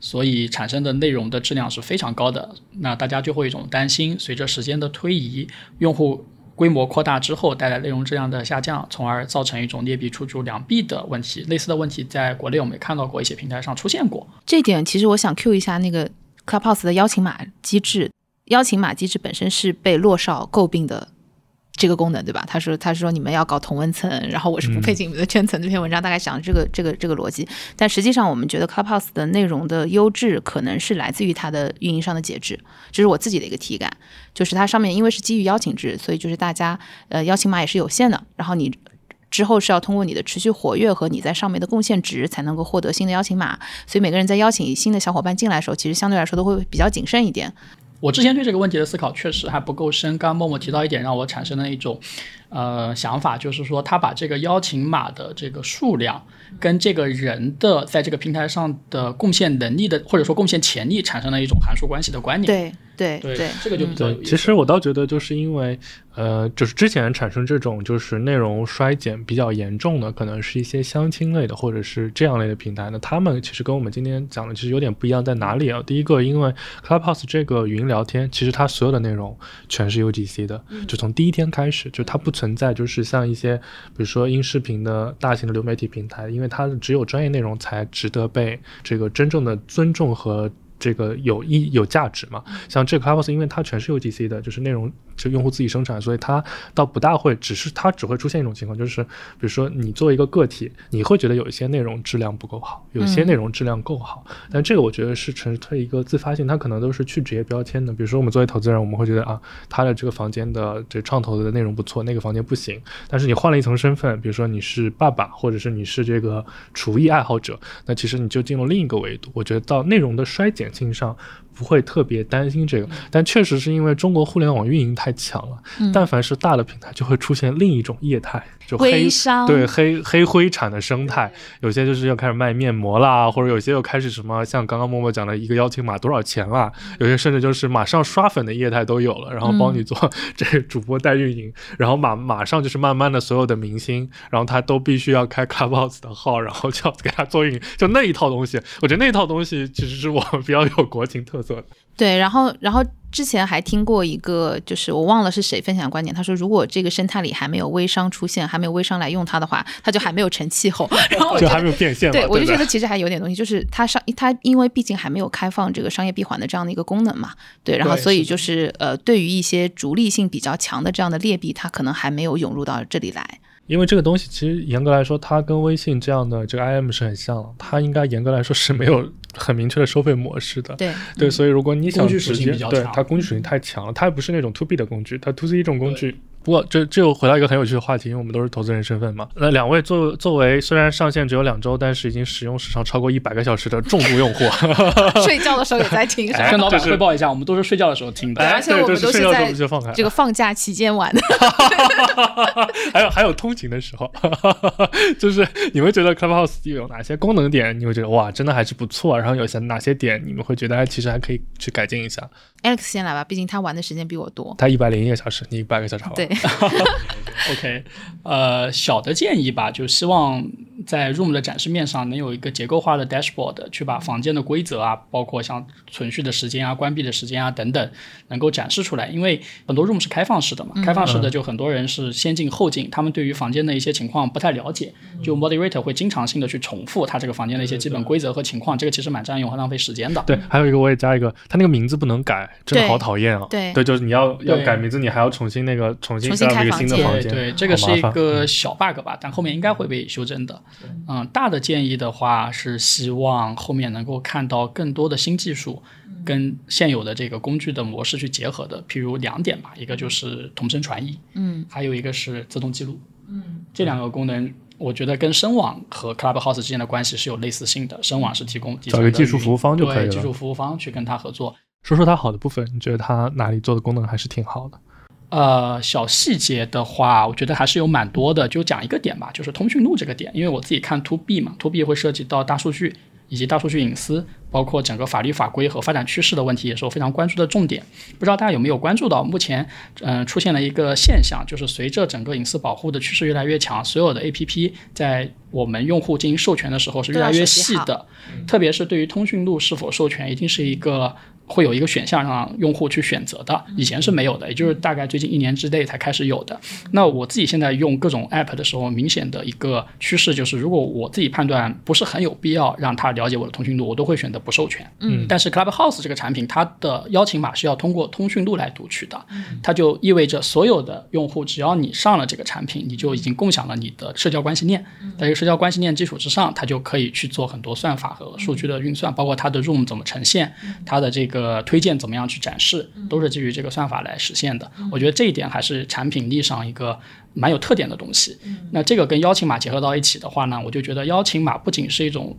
所以产生的内容的质量是非常高的。那大家就会有一种担心，随着时间的推移，用户规模扩大之后带来内容质量的下降，从而造成一种劣币出租良币的问题。类似的问题在国内我们也看到过一些平台上出现过。这点其实我想 Q 一下那个 Clubhouse 的邀请码机制，邀请码机制本身是被洛少诟病的这个功能，对吧？他说他说你们要搞同温层，然后我是不配进你们的圈层。这篇文章大概讲这个这个这个逻辑，但实际上我们觉得 Clubhouse 的内容的优质可能是来自于它的运营商的节制，这是我自己的一个体感，就是它上面因为是基于邀请制，所以就是大家呃邀请码也是有限的，然后你。之后是要通过你的持续活跃和你在上面的贡献值，才能够获得新的邀请码。所以每个人在邀请新的小伙伴进来的时候，其实相对来说都会比较谨慎一点。我之前对这个问题的思考确实还不够深。刚刚默默提到一点，让我产生了一种呃想法，就是说他把这个邀请码的这个数量跟这个人的在这个平台上的贡献能力的或者说贡献潜力产生了一种函数关系的观念。对对对对，这个就比较有，意思。其实我倒觉得，就是因为，呃，就是之前产生这种就是内容衰减比较严重的，可能是一些相亲类的或者是这样类的平台呢，他们其实跟我们今天讲的其实有点不一样，在哪里啊？第一个，因为 Clubhouse 这个语音聊天，其实它所有的内容全是 UGC 的，就从第一天开始，就它不存在就是像一些比如说音视频的大型的流媒体平台，因为它只有专业内容才值得被这个真正的尊重和。这个有意有价值嘛？像这个 Clubhouse，因为它全是 UGC 的，就是内容就用户自己生产，所以它倒不大会，只是它只会出现一种情况，就是比如说你作为一个个体，你会觉得有一些内容质量不够好，有些内容质量够好，但这个我觉得是纯粹一个自发性，它可能都是去职业标签的。比如说我们作为投资人，我们会觉得啊，他的这个房间的这创投的内容不错，那个房间不行。但是你换了一层身份，比如说你是爸爸，或者是你是这个厨艺爱好者，那其实你就进入另一个维度。我觉得到内容的衰减性上不会特别担心这个，但确实是因为中国互联网运营太强了，但凡是大的平台就会出现另一种业态，就黑微商。对黑黑灰产的生态，有些就是要开始卖面膜啦，或者有些又开始什么像刚刚默默讲的一个邀请码多少钱啦，有些甚至就是马上刷粉的业态都有了，然后帮你做 (laughs) 这个主播代运营，然后马马上就是慢慢的所有的明星，然后他都必须要开 Clubhouse 的号，然后就要给他做运营，就那一套东西，我觉得那套东西其实是我们比较有国情特色的。对，然后然后之前还听过一个，就是我忘了是谁分享的观点，他说如果这个生态里还没有微商出现，还没有微商来用它的话，它就还没有成气候。(laughs) 然后我就还没有变现，对，我就觉得其实还有点东西，就是它商它因为毕竟还没有开放这个商业闭环的这样的一个功能嘛，对，然后所以就是呃，对于一些逐利性比较强的这样的劣币，它可能还没有涌入到这里来。因为这个东西其实严格来说，它跟微信这样的这个 IM 是很像的，它应该严格来说是没有很明确的收费模式的。对，对，所以如果你想直接对它工具属性太强了，它也不是那种 to B 的工具，它 to C 这种工具。不过这这又回到一个很有趣的话题，因为我们都是投资人身份嘛。那两位作作为虽然上线只有两周，但是已经使用时长超过一百个小时的重度用户，(laughs) 睡觉的时候也在听，跟老板就是汇报一下，我们都是睡觉的时候听的。而且对，我们都是就是睡觉的时候在就放开了，这个放假期间玩的。(laughs) 还有还有通勤的时候，(laughs) 就是你们觉得 Clubhouse 有哪些功能点，你会觉得哇，真的还是不错，然后有些哪些点你们会觉得哎，其实还可以去改进一下。Alex 先来吧，毕竟他玩的时间比我多。他一百零一个小时，你一百个小时？对，(laughs) OK，呃，小的建议吧，就希望在 Room 的展示面上能有一个结构化的 dashboard，去把房间的规则啊，包括像存续的时间啊、关闭的时间啊等等，能够展示出来。因为很多 Room 是开放式的嘛，开放式的就很多人是先进后进，他们对于房间的一些情况不太了解，就 moderator 会经常性的去重复他这个房间的一些基本规则和情况，这个其实蛮占用和浪费时间的。对，还有一个我也加一个，他那个名字不能改，真的好讨厌啊！对对，就是你要要改名字，你还要重新那个重新重新 set up 一个新的房间，对对，这个是一个小 bug 吧，但后面应该会被修正的。嗯，大的建议的话是希望后面能够看到更多的新技术跟现有的这个工具的模式去结合的，譬如两点吧，一个就是同声传译，嗯，还有一个是自动记录，嗯，这两个功能。我觉得跟声网和 Clubhouse 之间的关系是有类似性的，声网是提供找一个技术服务方就可以了技术服务方去跟他合作。说说它好的部分，你觉得它哪里做的功能还是挺好的？呃，小细节的话，我觉得还是有蛮多的。就讲一个点吧，就是通讯录这个点，因为我自己看 To B 嘛，To B 会涉及到大数据以及大数据隐私，包括整个法律法规和发展趋势的问题，也是我非常关注的重点。不知道大家有没有关注到，目前嗯、出现了一个现象，就是随着整个隐私保护的趋势越来越强，所有的 APP 在我们用户进行授权的时候是越来越细的，特别是对于通讯录是否授权，一定是一个。会有一个选项让用户去选择的，以前是没有的，也就是大概最近一年之内才开始有的。那我自己现在用各种 app 的时候，明显的一个趋势就是，如果我自己判断不是很有必要让他了解我的通讯录，我都会选择不授权。嗯但是 Clubhouse 这个产品，它的邀请码是要通过通讯录来读取的，它就意味着所有的用户，只要你上了这个产品，你就已经共享了你的社交关系链。在这个社交关系链基础之上，它就可以去做很多算法和数据的运算，包括它的 room 怎么呈现，它的这个推荐怎么样去展示，都是基于这个算法来实现的。我觉得这一点还是产品力上一个蛮有特点的东西。那这个跟邀请码结合到一起的话呢，我就觉得邀请码不仅是一种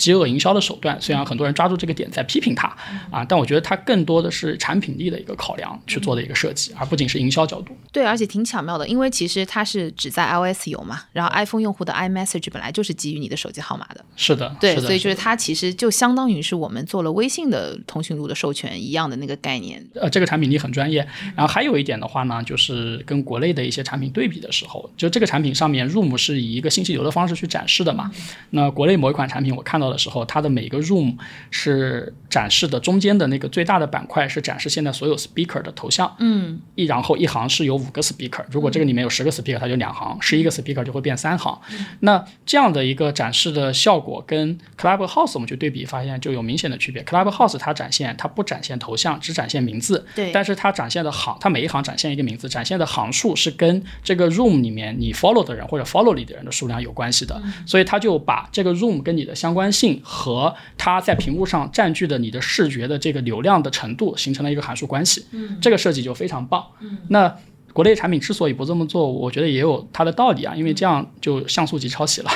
饥饿营销的手段，虽然很多人抓住这个点在批评它啊，但我觉得它更多的是产品力的一个考量去做的一个设计，而不仅是营销角度。对，而且挺巧妙的，因为其实它是只在 iOS 有嘛，然后 iPhone 用户的 iMessage 本来就是基于你的手机号码的，是的，对，所以就是它其实就相当于是我们做了微信的通讯录的授权一样的那个概念。呃，这个产品力很专业。然后还有一点的话呢，就是跟国内的一些产品对比的时候，就这个产品上面 Room 是以一个信息流的方式去展示的嘛。那国内某一款产品我看到的时候，它的每个 Room 是展示的中间的那个最大的板块是展示现在所有 speaker 的头像，嗯，一然后一行是有五个 speaker，如果这个里面有十个 speaker，它就两行；十一个 speaker 就会变三行。那这样的一个展示的效果跟 Clubhouse 我们去对比，发现就有明显的区别。Clubhouse 它展现它不展现头像，只展现名字，对。但是它展现的行，它每一行展现一个名字，展现的行数是跟这个 room 里面你 follow 的人或者 follow 里的人的数量有关系的，所以它就把这个 room 跟你的相关性和它在屏幕上占据的你的视觉的这个流量的程度形成了一个函数关系。嗯，这个设计就非常棒。嗯，那。国内产品之所以不这么做，我觉得也有它的道理啊，因为这样就像素级抄袭了。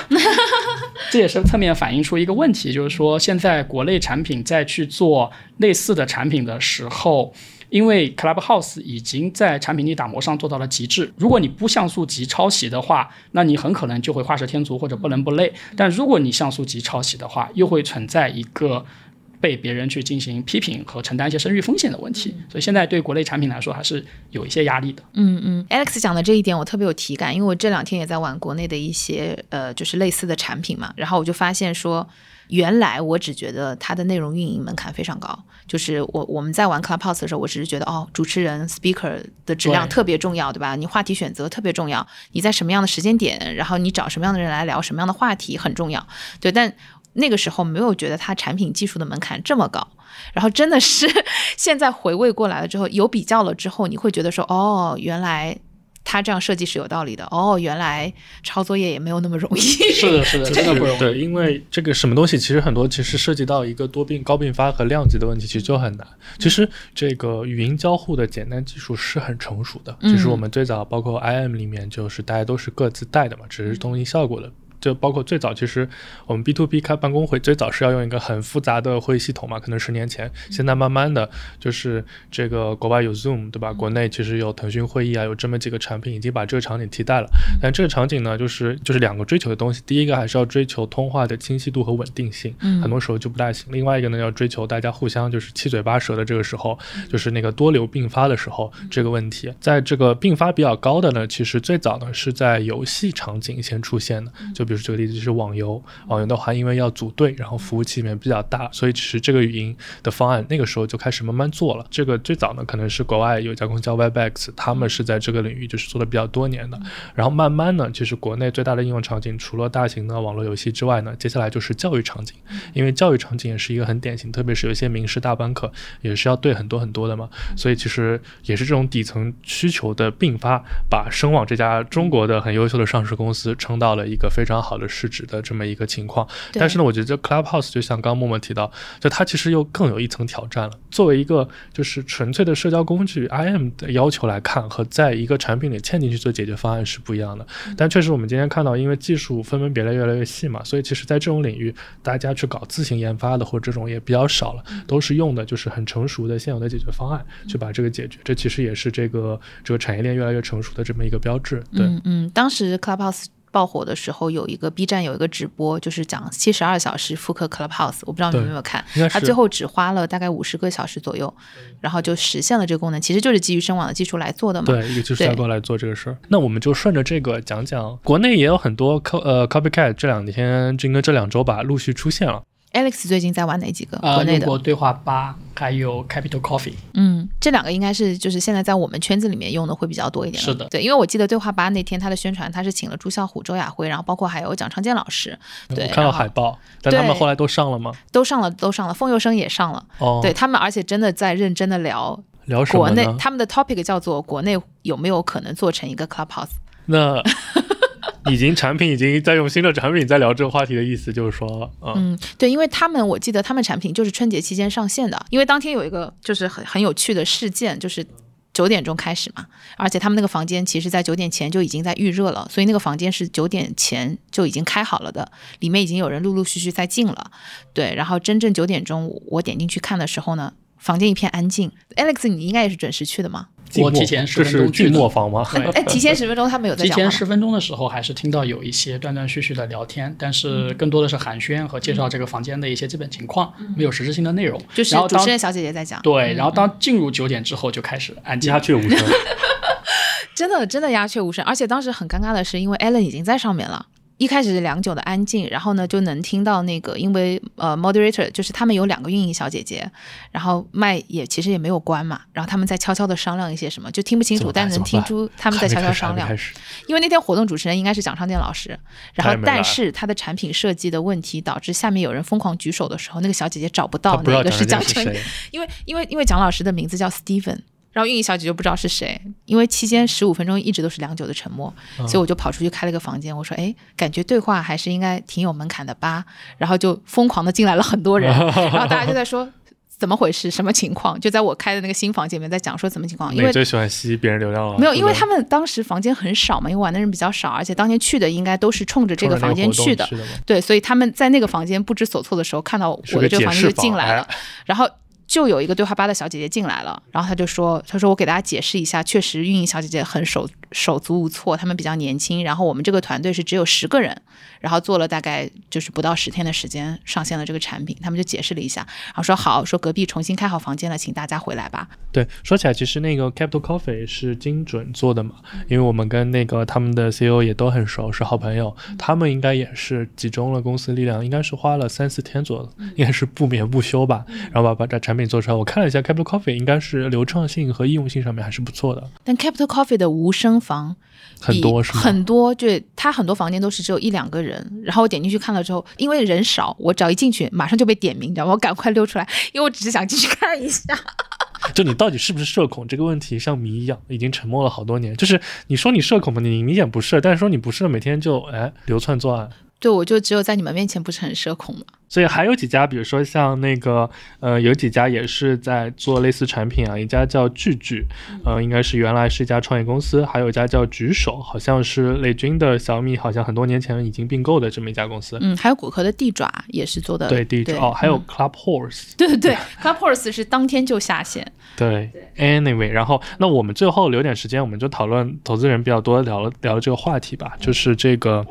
(laughs) 这也是侧面反映出一个问题，就是说现在国内产品在去做类似的产品的时候，因为 Clubhouse 已经在产品力打磨上做到了极致。如果你不像素级抄袭的话，那你很可能就会画蛇添足或者不伦不类。但如果你像素级抄袭的话，又会存在一个。被别人去进行批评和承担一些声誉风险的问题，所以现在对国内产品来说还是有一些压力的。嗯嗯，Alex 讲的这一点我特别有体感，因为我这两天也在玩国内的一些呃，就是类似的产品嘛，然后我就发现说，原来我只觉得它的内容运营门槛非常高，就是我我们在玩 Clubhouse 的时候，我只是觉得哦，主持人 speaker 的质量特别重要，对吧？你话题选择特别重要，你在什么样的时间点，然后你找什么样的人来聊什么样的话题很重要，对，但。那个时候没有觉得它产品技术的门槛这么高，然后真的是 (laughs) 现在回味过来了之后，有比较了之后，你会觉得说，哦，原来它这样设计是有道理的，哦，原来抄作业也没有那么容易。是的，是的，(laughs) 真的不容易。对，因为这个什么东西，其实很多其实涉及到一个多并高并发和量级的问题，其实就很难。其实这个语音交互的简单技术是很成熟的，其实我们最早包括 IM 里面，就是大家都是各自带的嘛，只是东西效果的。就包括最早，其实我们 B to B 开办公会，最早是要用一个很复杂的会议系统嘛，可能十年前。现在慢慢的就是这个国外有 Zoom，对吧？国内其实有腾讯会议啊，有这么几个产品已经把这个场景替代了。但这个场景呢，就是就是两个追求的东西，第一个还是要追求通话的清晰度和稳定性，很多时候就不大行。另外一个呢，要追求大家互相就是七嘴八舌的这个时候，就是那个多流并发的时候这个问题。在这个并发比较高的呢，其实最早呢是在游戏场景先出现的，就比如举个例子，就是网游，网游的话，因为要组队，然后服务器里面比较大，所以其实这个语音的方案那个时候就开始慢慢做了。这个最早呢，可能是国外有一家公司叫 WebEx，他们是在这个领域就是做的比较多年的。然后慢慢呢，其实国内最大的应用场景，除了大型的网络游戏之外呢，接下来就是教育场景，因为教育场景也是一个很典型，特别是有一些名师大班课，也是要对很多很多的嘛，所以其实也是这种底层需求的并发，把声网这家中国的很优秀的上市公司撑到了一个非常。常好的市值的这么一个情况。但是呢，我觉得这 Clubhouse 就像刚刚默默提到，就它其实又更有一层挑战了。作为一个就是纯粹的社交工具，IM 的要求来看，和在一个产品里嵌进去做解决方案是不一样的。但确实，我们今天看到，因为技术分门别类越来越细嘛，所以其实在这种领域，大家去搞自行研发的或者这种也比较少了，都是用的就是很成熟的现有的解决方案去把这个解决。这其实也是这个这个产业链越来越成熟的这么一个标志。对，嗯嗯，当时 Clubhouse 爆火的时候，有一个 B 站有一个直播，就是讲七十二小时复刻 Clubhouse，我不知道你们有没有看他最后只花了大概五十个小时左右，然后就实现了这个功能，其实就是基于声网的技术来做的嘛。对，一个技术架构来做这个事儿。那我们就顺着这个讲讲，国内也有很多 co 呃 copycat，这两天这应该这两周吧，陆续出现了。Alex 最近在玩哪几个？呃，国内的？对话吧，还有 Capital Coffee。嗯，这两个应该是就是现在在我们圈子里面用的会比较多一点。是的对，因为我记得对话吧那天他的宣传，他是请了朱啸虎、周亚辉，然后包括还有蒋长健老师，对，我看到海报，但他们后来都上了吗？都上了，都上了，风佑生也上了，哦，对他们，而且真的在认真的聊聊什么国内？他们的 topic 叫做国内有没有可能做成一个 clubhouse？那已经产品已经在用新的产品在聊这个话题的意思，就是说，嗯，对，因为他们我记得他们产品就是春节期间上线的，因为当天有一个就是很很有趣的事件，就是。九点钟开始嘛，而且他们那个房间其实在九点前就已经在预热了，所以那个房间是九点前就已经开好了的，里面已经有人陆陆续续在进了。对，然后真正九点钟我点进去看的时候呢，房间一片安静。Alex，你应该也是准时去的吗？我提前10这是静分钟去的默房吗？对哎，提前十分钟他们有在提讲话吗前十分钟的时候，还是听到有一些断断续续的聊天，但是更多的是寒暄和介绍这个房间的一些基本情况，没有实质性的内容。就是然后主持人小姐姐在讲。对，然后当进入九点之后就开始安静鸦。雀无声。(laughs) 真的真的鸦雀无声，而且当时很尴尬的是，因为 Allen 已经在上面了。一开始是良久的安静，然后呢就能听到那个，因为呃 moderator 就是他们有两个运营小姐姐，然后麦也其实也没有关嘛，然后他们在悄悄的商量一些什么，就听不清楚，但能听出他们在悄悄商量。因为那天活动主持人应该是蒋昌建老师，然后但是他的产品设计的问题导致下面有人疯狂举手的时候，那个小姐姐找不到他不知道哪个是蒋蒋成，因为因为因为蒋老师的名字叫 Steven，然后运营小姐就不知道是谁，因为期间十五分钟一直都是良久的沉默，嗯所以我就跑出去开了个房间，我说，哎，感觉对话还是应该挺有门槛的吧，然后就疯狂的进来了很多人，(laughs) 然后大家就在说。怎么回事？什么情况？就在我开的那个新房间里面，在讲说怎么情况，因为最喜欢吸别人流量了？没有，因为他们当时房间很少嘛，因为玩的人比较少，而且当天去的应该都是冲着这个房间去的，对，所以他们在那个房间不知所措的时候，看到我的这个房间就进来了哎，然后就有一个对话吧的小姐姐进来了，然后她就说：“她说我给大家解释一下，确实运营小姐姐很守手足无措，他们比较年轻，然后我们这个团队是只有十个人，然后做了大概就是不到十天的时间上线了这个产品，他们就解释了一下，然后说好，说隔壁重新开好房间了，请大家回来吧。对，说起来，其实那个 Capital Coffee 是精准做的嘛，因为我们跟那个他们的 CEO 也都很熟，是好朋友，他们应该也是集中了公司力量，应该是花了三四天左右，应该是不眠不休吧，然后把把这产品做出来。我看了一下 Capital Coffee，应该是流畅性和易用性上面还是不错的，但 Capital Coffee 的无声房很多是？很多，对，他很多房间都是只有一两个人。然后我点进去看了之后，因为人少，我只要一进去，马上就被点名，你知道吗？我赶快溜出来，因为我只是想进去看一下。(laughs) 就你到底是不是社恐这个问题，像谜一样，已经沉默了好多年。就是你说你社恐嘛，你明显不是，但是说你不是，每天就哎流窜作案。对，我就只有在你们面前不是很社恐嘛。所以还有几家，比如说像那个，呃，有几家也是在做类似产品啊，一家叫聚聚，呃，应该是原来是一家创业公司，还有一家叫举手，好像是雷军的小米，好像很多年前已经并购的这么一家公司。嗯，还有骨壳的地爪也是做的，对，地爪哦，还有嗯。Club Horse，对对对，Club Horse 是当天就下线。对，anyway，然后那我们最后留点时间，我们就讨论投资人比较多聊了聊这个话题吧，就是这个，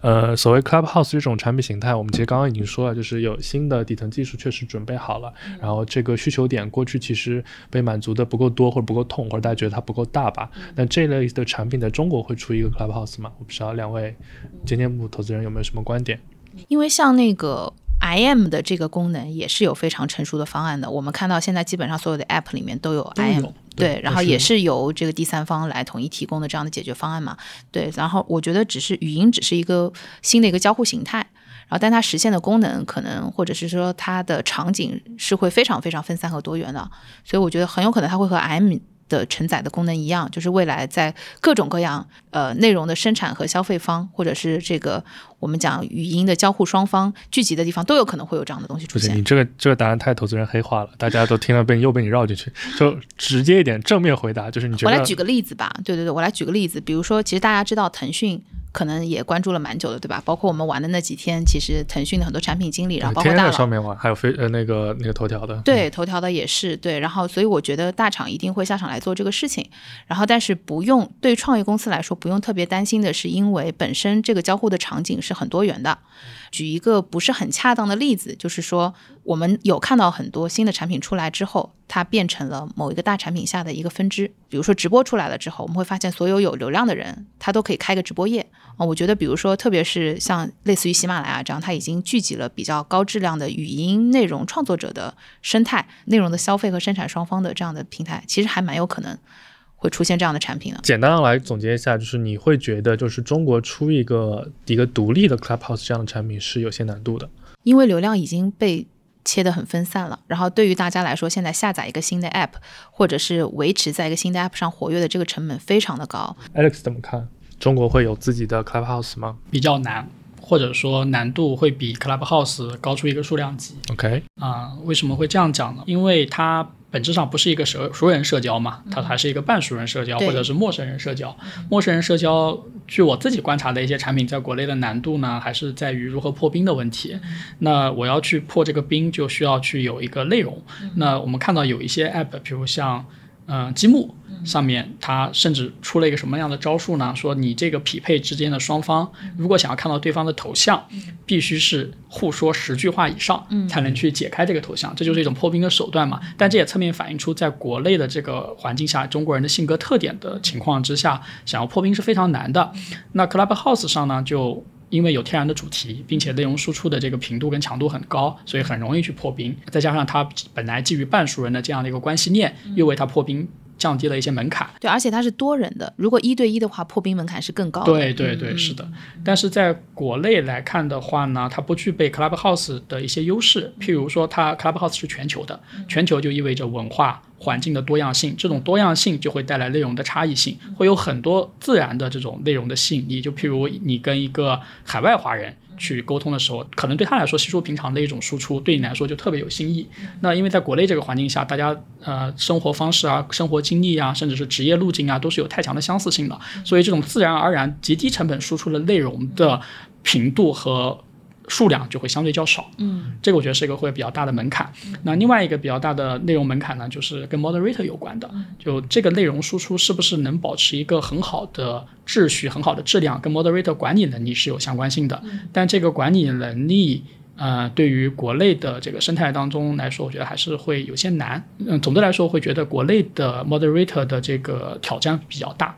呃，所谓 Clubhouse 这种产品形态，我们其实刚刚已经说了，就是有新的底层技术确实准备好了，然后这个需求点过去其实被满足的不够多或者不够痛，或者大家觉得它不够大吧？那这类的产品在中国会出一个 Clubhouse 吗？我不知道两位今天部投资人有没有什么观点？因为像那个 IM 的这个功能也是有非常成熟的方案的。我们看到现在基本上所有的 App 里面都有 IM，对，对然后也是由这个第三方来统一提供的这样的解决方案嘛。对，然后我觉得只是语音只是一个新的一个交互形态，然后但它实现的功能可能或者是说它的场景是会非常非常分散和多元的，所以我觉得很有可能它会和 M。的承载的功能一样，就是未来在各种各样呃内容的生产和消费方，或者是这个我我们讲语音的交互双方聚集的地方，都有可能会有这样的东西出现你。这个这个答案太投资人黑化了，大家都听了被 (laughs) 又被你绕进去，就直接一点正面回答，就是你觉得我来举个例子吧，对对对，我来举个例子，比如说，其实大家知道腾讯可能也关注了蛮久的，对吧？包括我们玩的那几天，其实腾讯的很多产品经理，然后包括天天大佬。在上面玩，还有飞呃那个那个头条的，对，头条的也是对，然后所以我觉得大厂一定会下场来做这个事情，然后但是不用对创业公司来说不用特别担心的是，因为本身这个交互的场景是很多元的。举一个不是很恰当的例子，就是说我们有看到很多新的产品出来之后，它变成了某一个大产品下的一个分支，比如说直播出来了之后，我们会发现所有有流量的人，他都可以开个直播页啊。我觉得，比如说特别是像类似于喜马拉雅这样，它已经聚集了比较高质量的语音内容创作者的生态、内容的消费和生产双方的这样的平台，其实还蛮有可能会出现这样的产品呢。简单的来总结一下，就是你会觉得，就是中国出一个一个独立的 Clubhouse 这样的产品是有些难度的。因为流量已经被切得很分散了，然后对于大家来说，现在下载一个新的 app，或者是维持在一个新的 app 上活跃的这个成本非常的高。Alex 怎么看？中国会有自己的 Clubhouse 吗比较难，或者说难度会比 Clubhouse 高出一个数量级？OK，啊、为什么会这样讲呢？因为它本质上不是一个熟熟人社交嘛，它还是一个半熟人社交或者是陌生人社交。陌生人社交，据我自己观察的一些产品，在国内的难度呢，还是在于如何破冰的问题。那我要去破这个冰，就需要去有一个内容。那我们看到有一些 app，比如像嗯、呃积木。上面它甚至出了一个什么样的招数呢？说你这个匹配之间的双方，如果想要看到对方的头像，必须是互说十句话以上，才能去解开这个头像，这就是一种破冰的手段嘛。但这也侧面反映出，在国内的这个环境下，中国人的性格特点的情况之下，想要破冰是非常难的。那 Clubhouse 上呢，就因为有天然的主题，并且内容输出的这个频度跟强度很高，所以很容易去破冰。再加上它本来基于半熟人的这样的一个关系链，又为它破冰降低了一些门槛。对，而且它是多人的，如果一对一的话，破冰门槛是更高的。对对对，是的。但是在国内来看的话呢，它不具备 Clubhouse 的一些优势，譬如说它 Clubhouse 是全球的，全球就意味着文化环境的多样性，这种多样性就会带来内容的差异性，会有很多自然的这种内容的吸引力。就譬如你跟一个海外华人。去沟通的时候，可能对他来说稀疏平常的一种输出，对你来说就特别有新意。那因为在国内这个环境下，大家呃生活方式啊、生活经历啊，甚至是职业路径啊，都是有太强的相似性的，所以这种自然而然极低成本输出的内容的频度和数量就会相对较少。嗯，这个我觉得是一个会比较大的门槛。那另外一个比较大的内容门槛呢，就是跟 moderator 有关的，就这个内容输出是不是能保持一个很好的秩序、很好的质量，跟 moderator 管理能力是有相关性的。但这个管理能力。呃，对于国内的这个生态当中来说，我觉得还是会有些难。嗯，总的来说，会觉得国内的 moderator 的这个挑战比较大。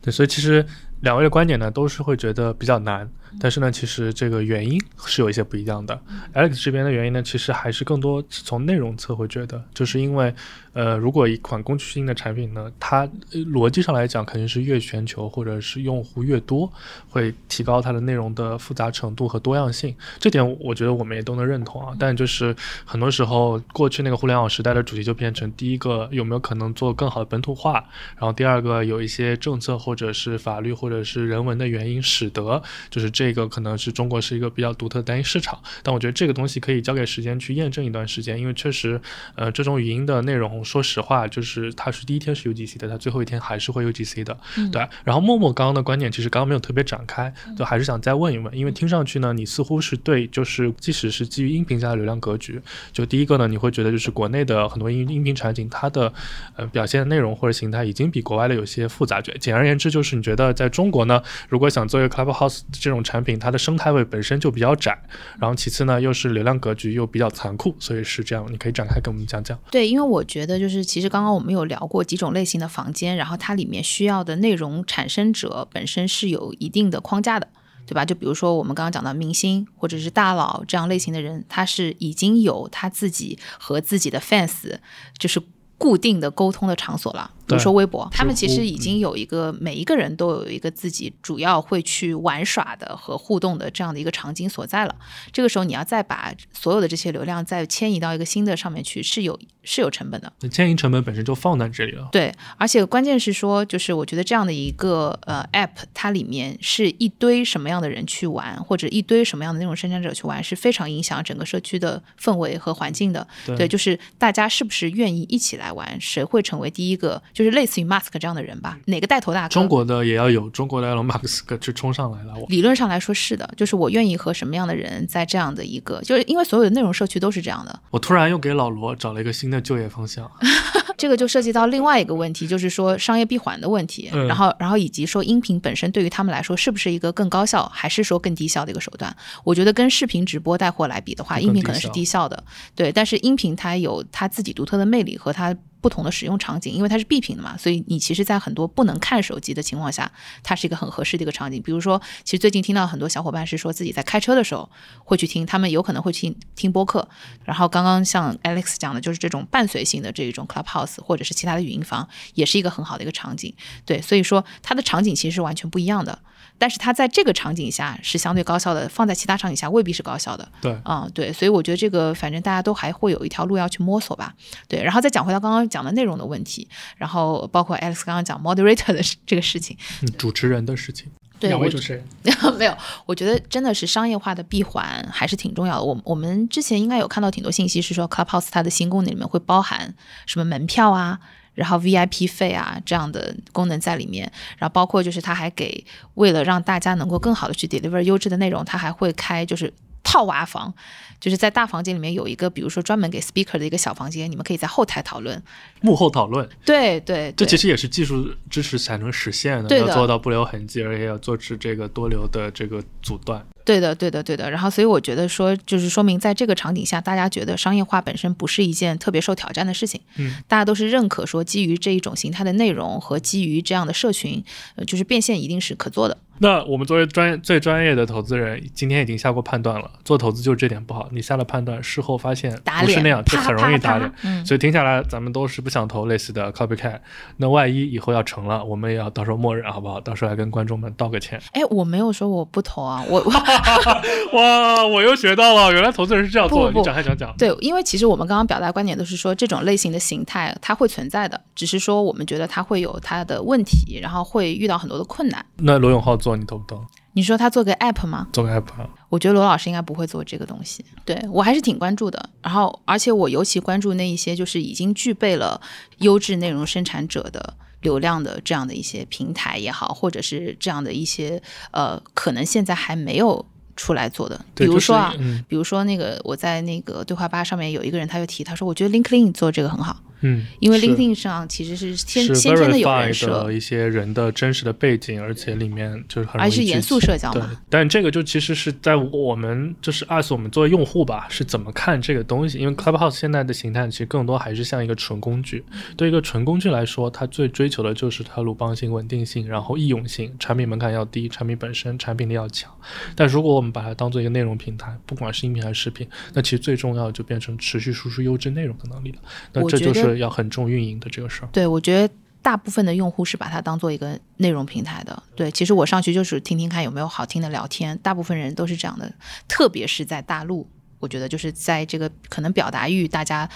对，所以其实两位的观点呢，都是会觉得比较难，但是呢，其实这个原因是有一些不一样的。Alex 这边的原因呢，其实还是更多是从内容侧会觉得，就是因为呃，如果一款工具性的产品呢，它呃逻辑上来讲肯定是越全球或者是用户越多，会提高它的内容的复杂程度和多样性。这点我觉得我们也都能认同啊。但就是很多时候，过去那个互联网时代的主题就变成第一个有没有可能做更好的本土化，然后第二个有一些政策或者是法律或者是人文的原因，使得就是这个可能是中国是一个比较独特的单一市场。但我觉得这个东西可以交给时间去验证一段时间，因为确实，呃，这种语音的内容，说实话，就是它是第一天是 UGC 的，它最后一天还是会 UGC 的，对。然后默默刚刚的观点，其实刚刚没有特别展开，就还是想再问一问，因为听上去呢，你似乎是对，就是即使是基于音频下的流量格局，就第一个呢，你会觉得就是国内的很多音音频场景，它的呃表现的内容或者形态已经比国外的有些复杂。简简而言之，就是你觉得在中国呢，如果想做一个 Clubhouse 这种产产品，它的生态位本身就比较窄，然后其次呢，又是流量格局又比较残酷，所以是这样。你可以展开跟我们讲讲。对，因为我觉得就是其实刚刚我们有聊过几种类型的房间，然后它里面需要的内容产生者本身是有一定的框架的。对吧？就比如说我们刚刚讲到明星或者是大佬这样类型的人，他是已经有他自己和自己的 fans 就是固定的沟通的场所了。比如说微博，他们其实已经有一个、每一个人都有一个自己主要会去玩耍的和互动的这样的一个场景所在了。这个时候你要再把所有的这些流量再迁移到一个新的上面去，是有是有成本的。那迁移成本本身就放在这里了。对，而且关键是说，就是我觉得这样的一个呃 app，它里面是一堆什么样的人去玩，或者一堆什么样的那种生产者去玩，是非常影响整个社区的氛围和环境的。对就是大家是不是愿意一起来玩，谁会成为第一个，就是类似于 Mask 这样的人吧？哪个带头大哥？中国的也要有中国的埃隆马斯克去冲上来了。理论上来说是的，就是我愿意和什么样的人在这样的一个，就是因为所有的内容社区都是这样的，我突然又给老罗找了一个新的就业方向。(laughs) 这个就涉及到另外一个问题，就是说商业闭环的问题，嗯然后然后以及说音频本身对于他们来说是不是一个更高效，还是说更低效的一个手段？我觉得跟视频直播带货来比的话，音频可能是低效的，对，但是音频它有它自己独特的魅力和它。不同的使用场景，因为它是闭屏的嘛，所以你其实，在很多不能看手机的情况下，它是一个很合适的一个场景。比如说，其实最近听到很多小伙伴是说自己在开车的时候会去听，他们有可能会去听播客。然后刚刚像 Alex 讲的，就是这种伴随性的这一种 Clubhouse 或者是其他的语音房，也是一个很好的一个场景。对，所以说它的场景其实是完全不一样的。但是它在这个场景下是相对高效的，放在其他场景下未必是高效的。对，嗯，对，所以我觉得这个反正大家都还会有一条路要去摸索吧。对，然后再讲回到刚刚讲的内容的问题，然后包括 Alex 刚刚讲 moderator 的这个事情，嗯主持人的事情。对两位主持人，(laughs) 没有，我觉得真的是商业化的闭环还是挺重要的。我我们之前应该有看到挺多信息是说 Clubhouse 它的新功能里面会包含什么门票啊。然后 VIP 费啊这样的功能在里面，然后包括就是它还给为了让大家能够更好的去 deliver 优质的内容，它还会开就是套娃房，就是在大房间里面有一个比如说专门给 speaker 的一个小房间，你们可以在后台讨论。幕后讨论，对对对，这其实也是技术支持才能实现的，要做到不留痕迹，而且要做出这个多流的这个阻断。对的，对的，对的。然后，所以我觉得说，就是说明在这个场景下，大家觉得商业化本身不是一件特别受挑战的事情。嗯，大家都是认可说，基于这一种形态的内容和基于这样的社群，呃，就是变现一定是可做的。那我们作为专业最专业的投资人，今天已经下过判断了，做投资就是这点不好。你下了判断，事后发现不是那样，就很容易打脸。嗯所以听下来，咱们都是不想投类似的 copycat。那万一以后要成了，我们也要到时候默认，好不好？到时候来跟观众们道个歉。哎，我没有说我不投啊，我我 (laughs) (laughs) 哇，我又学到了，原来投资人是这样做的。不不你展开讲讲。对，因为其实我们刚刚表达观点都是说，这种类型的形态它会存在的，只是说我们觉得它会有它的问题，然后会遇到很多的困难。那罗永浩做，你投不投？你说他做个 app 吗？做个 app 啊？我觉得罗老师应该不会做这个东西，对我还是挺关注的。然后，而且我尤其关注那一些就是已经具备了优质内容生产者的流量的这样的一些平台也好，或者是这样的一些呃，可能现在还没有出来做的。比如说啊，就是嗯比如说那个我在那个对话吧上面有一个人他就提，他说我觉得 LinkedIn 做这个很好，嗯，因为 LinkedIn 上其实是先是先天的有人设，一些人的真实的背景，而且里面就是很容易而是严肃社交对嘛。，但这个就其实是在我们就是 us 我们作为用户吧，是怎么看这个东西？因为 Clubhouse 现在的形态其实更多还是像一个纯工具。对一个纯工具来说，它最追求的就是它鲁棒性、稳定性，然后易用性，产品门槛要低，产品本身产品力要强。但如果我们把它当做一个内容平台，不管是音频还是视频，那其实最重要的就变成持续输出优质内容的能力了。那这就我要很重运营的这个事儿。对，我觉得大部分的用户是把它当做一个内容平台的。对，其实我上去就是听听看有没有好听的聊天，大部分人都是这样的，特别是在大陆。我觉得就是在这个可能表达欲大家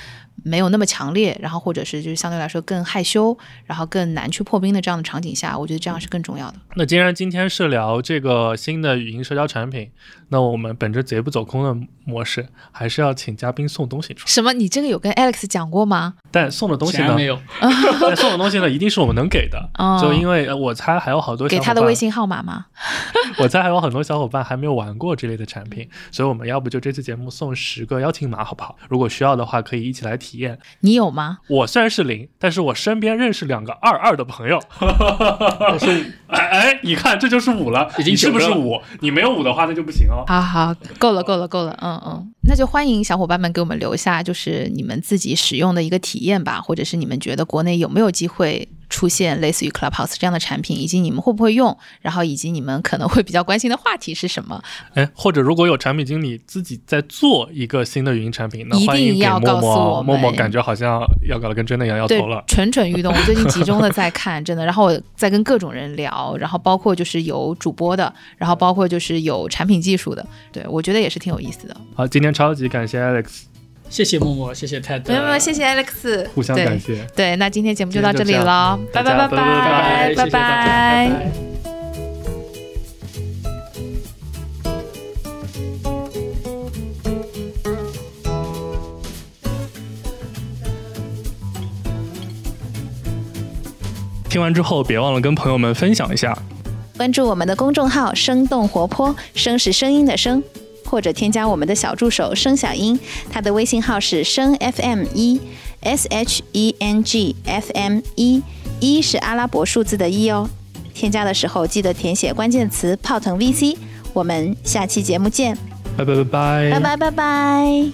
没有那么强烈，然后或者是就是相对来说更害羞，然后更难去破冰的这样的场景下，我觉得这样是更重要的。那既然今天是聊这个新的语音社交产品，那我们本着贼不走空的模式，还是要请嘉宾送东西出来。什么？你这个有跟 Alex 讲过吗？但送的东西呢没，有。但 (laughs) 送的东西呢，一定是我们能给的。(laughs) 哦就因为呃我猜还有好多给他的微，信号码吗？(laughs) 我猜还有很多小伙伴还没有玩过这类的产品，所以我们要不就这次节目送十个邀请码，好不好？如果需要的话，可以一起来体验。你有吗？我虽然是零，但是我身边认识两个二二的朋友。(laughs) 是哎哎，你看这就是五了，已经你是不是五？你没有五的话，那就不行哦。好好，够了，够了，够了，嗯嗯，那就欢迎小伙伴们给我们留下，就是你们自己使用的一个体验吧，或者是你们觉得国内有没有机会出现类似于 Clubhouse 这样的产品，以及你们会不会用，然后以及你们可能会比较关心的话题是什么？哎，或者如果有产品经理自己在做一个新的语音产品，那一定欢迎给要告诉默默我们默默感觉好像要搞得跟真的一样要投了，。蠢蠢欲动。我最近集中的 (laughs) 在看，真的，然后我在跟各种人聊，然后包括就是有主播的，然后包括就是有产品技术的，对我觉得也是挺有意思的。好，今天超级感谢 Alex，谢谢默默，谢谢 Ted，没有没有，谢谢 Alex，互相感谢。对，那今天节目就到这里了，拜拜拜拜拜拜谢谢大家，拜拜。听完之后，别忘了跟朋友们分享一下。关注我们的公众号“生动活泼”，声是声音的声，或者添加我们的小助手声小英，他的微信号是声 FM 一 S H E N G F M 一，一是阿拉伯数字的一哦。添加的时候记得填写关键词“泡腾 VC”。我们下期节目见，拜拜拜拜，拜拜拜拜。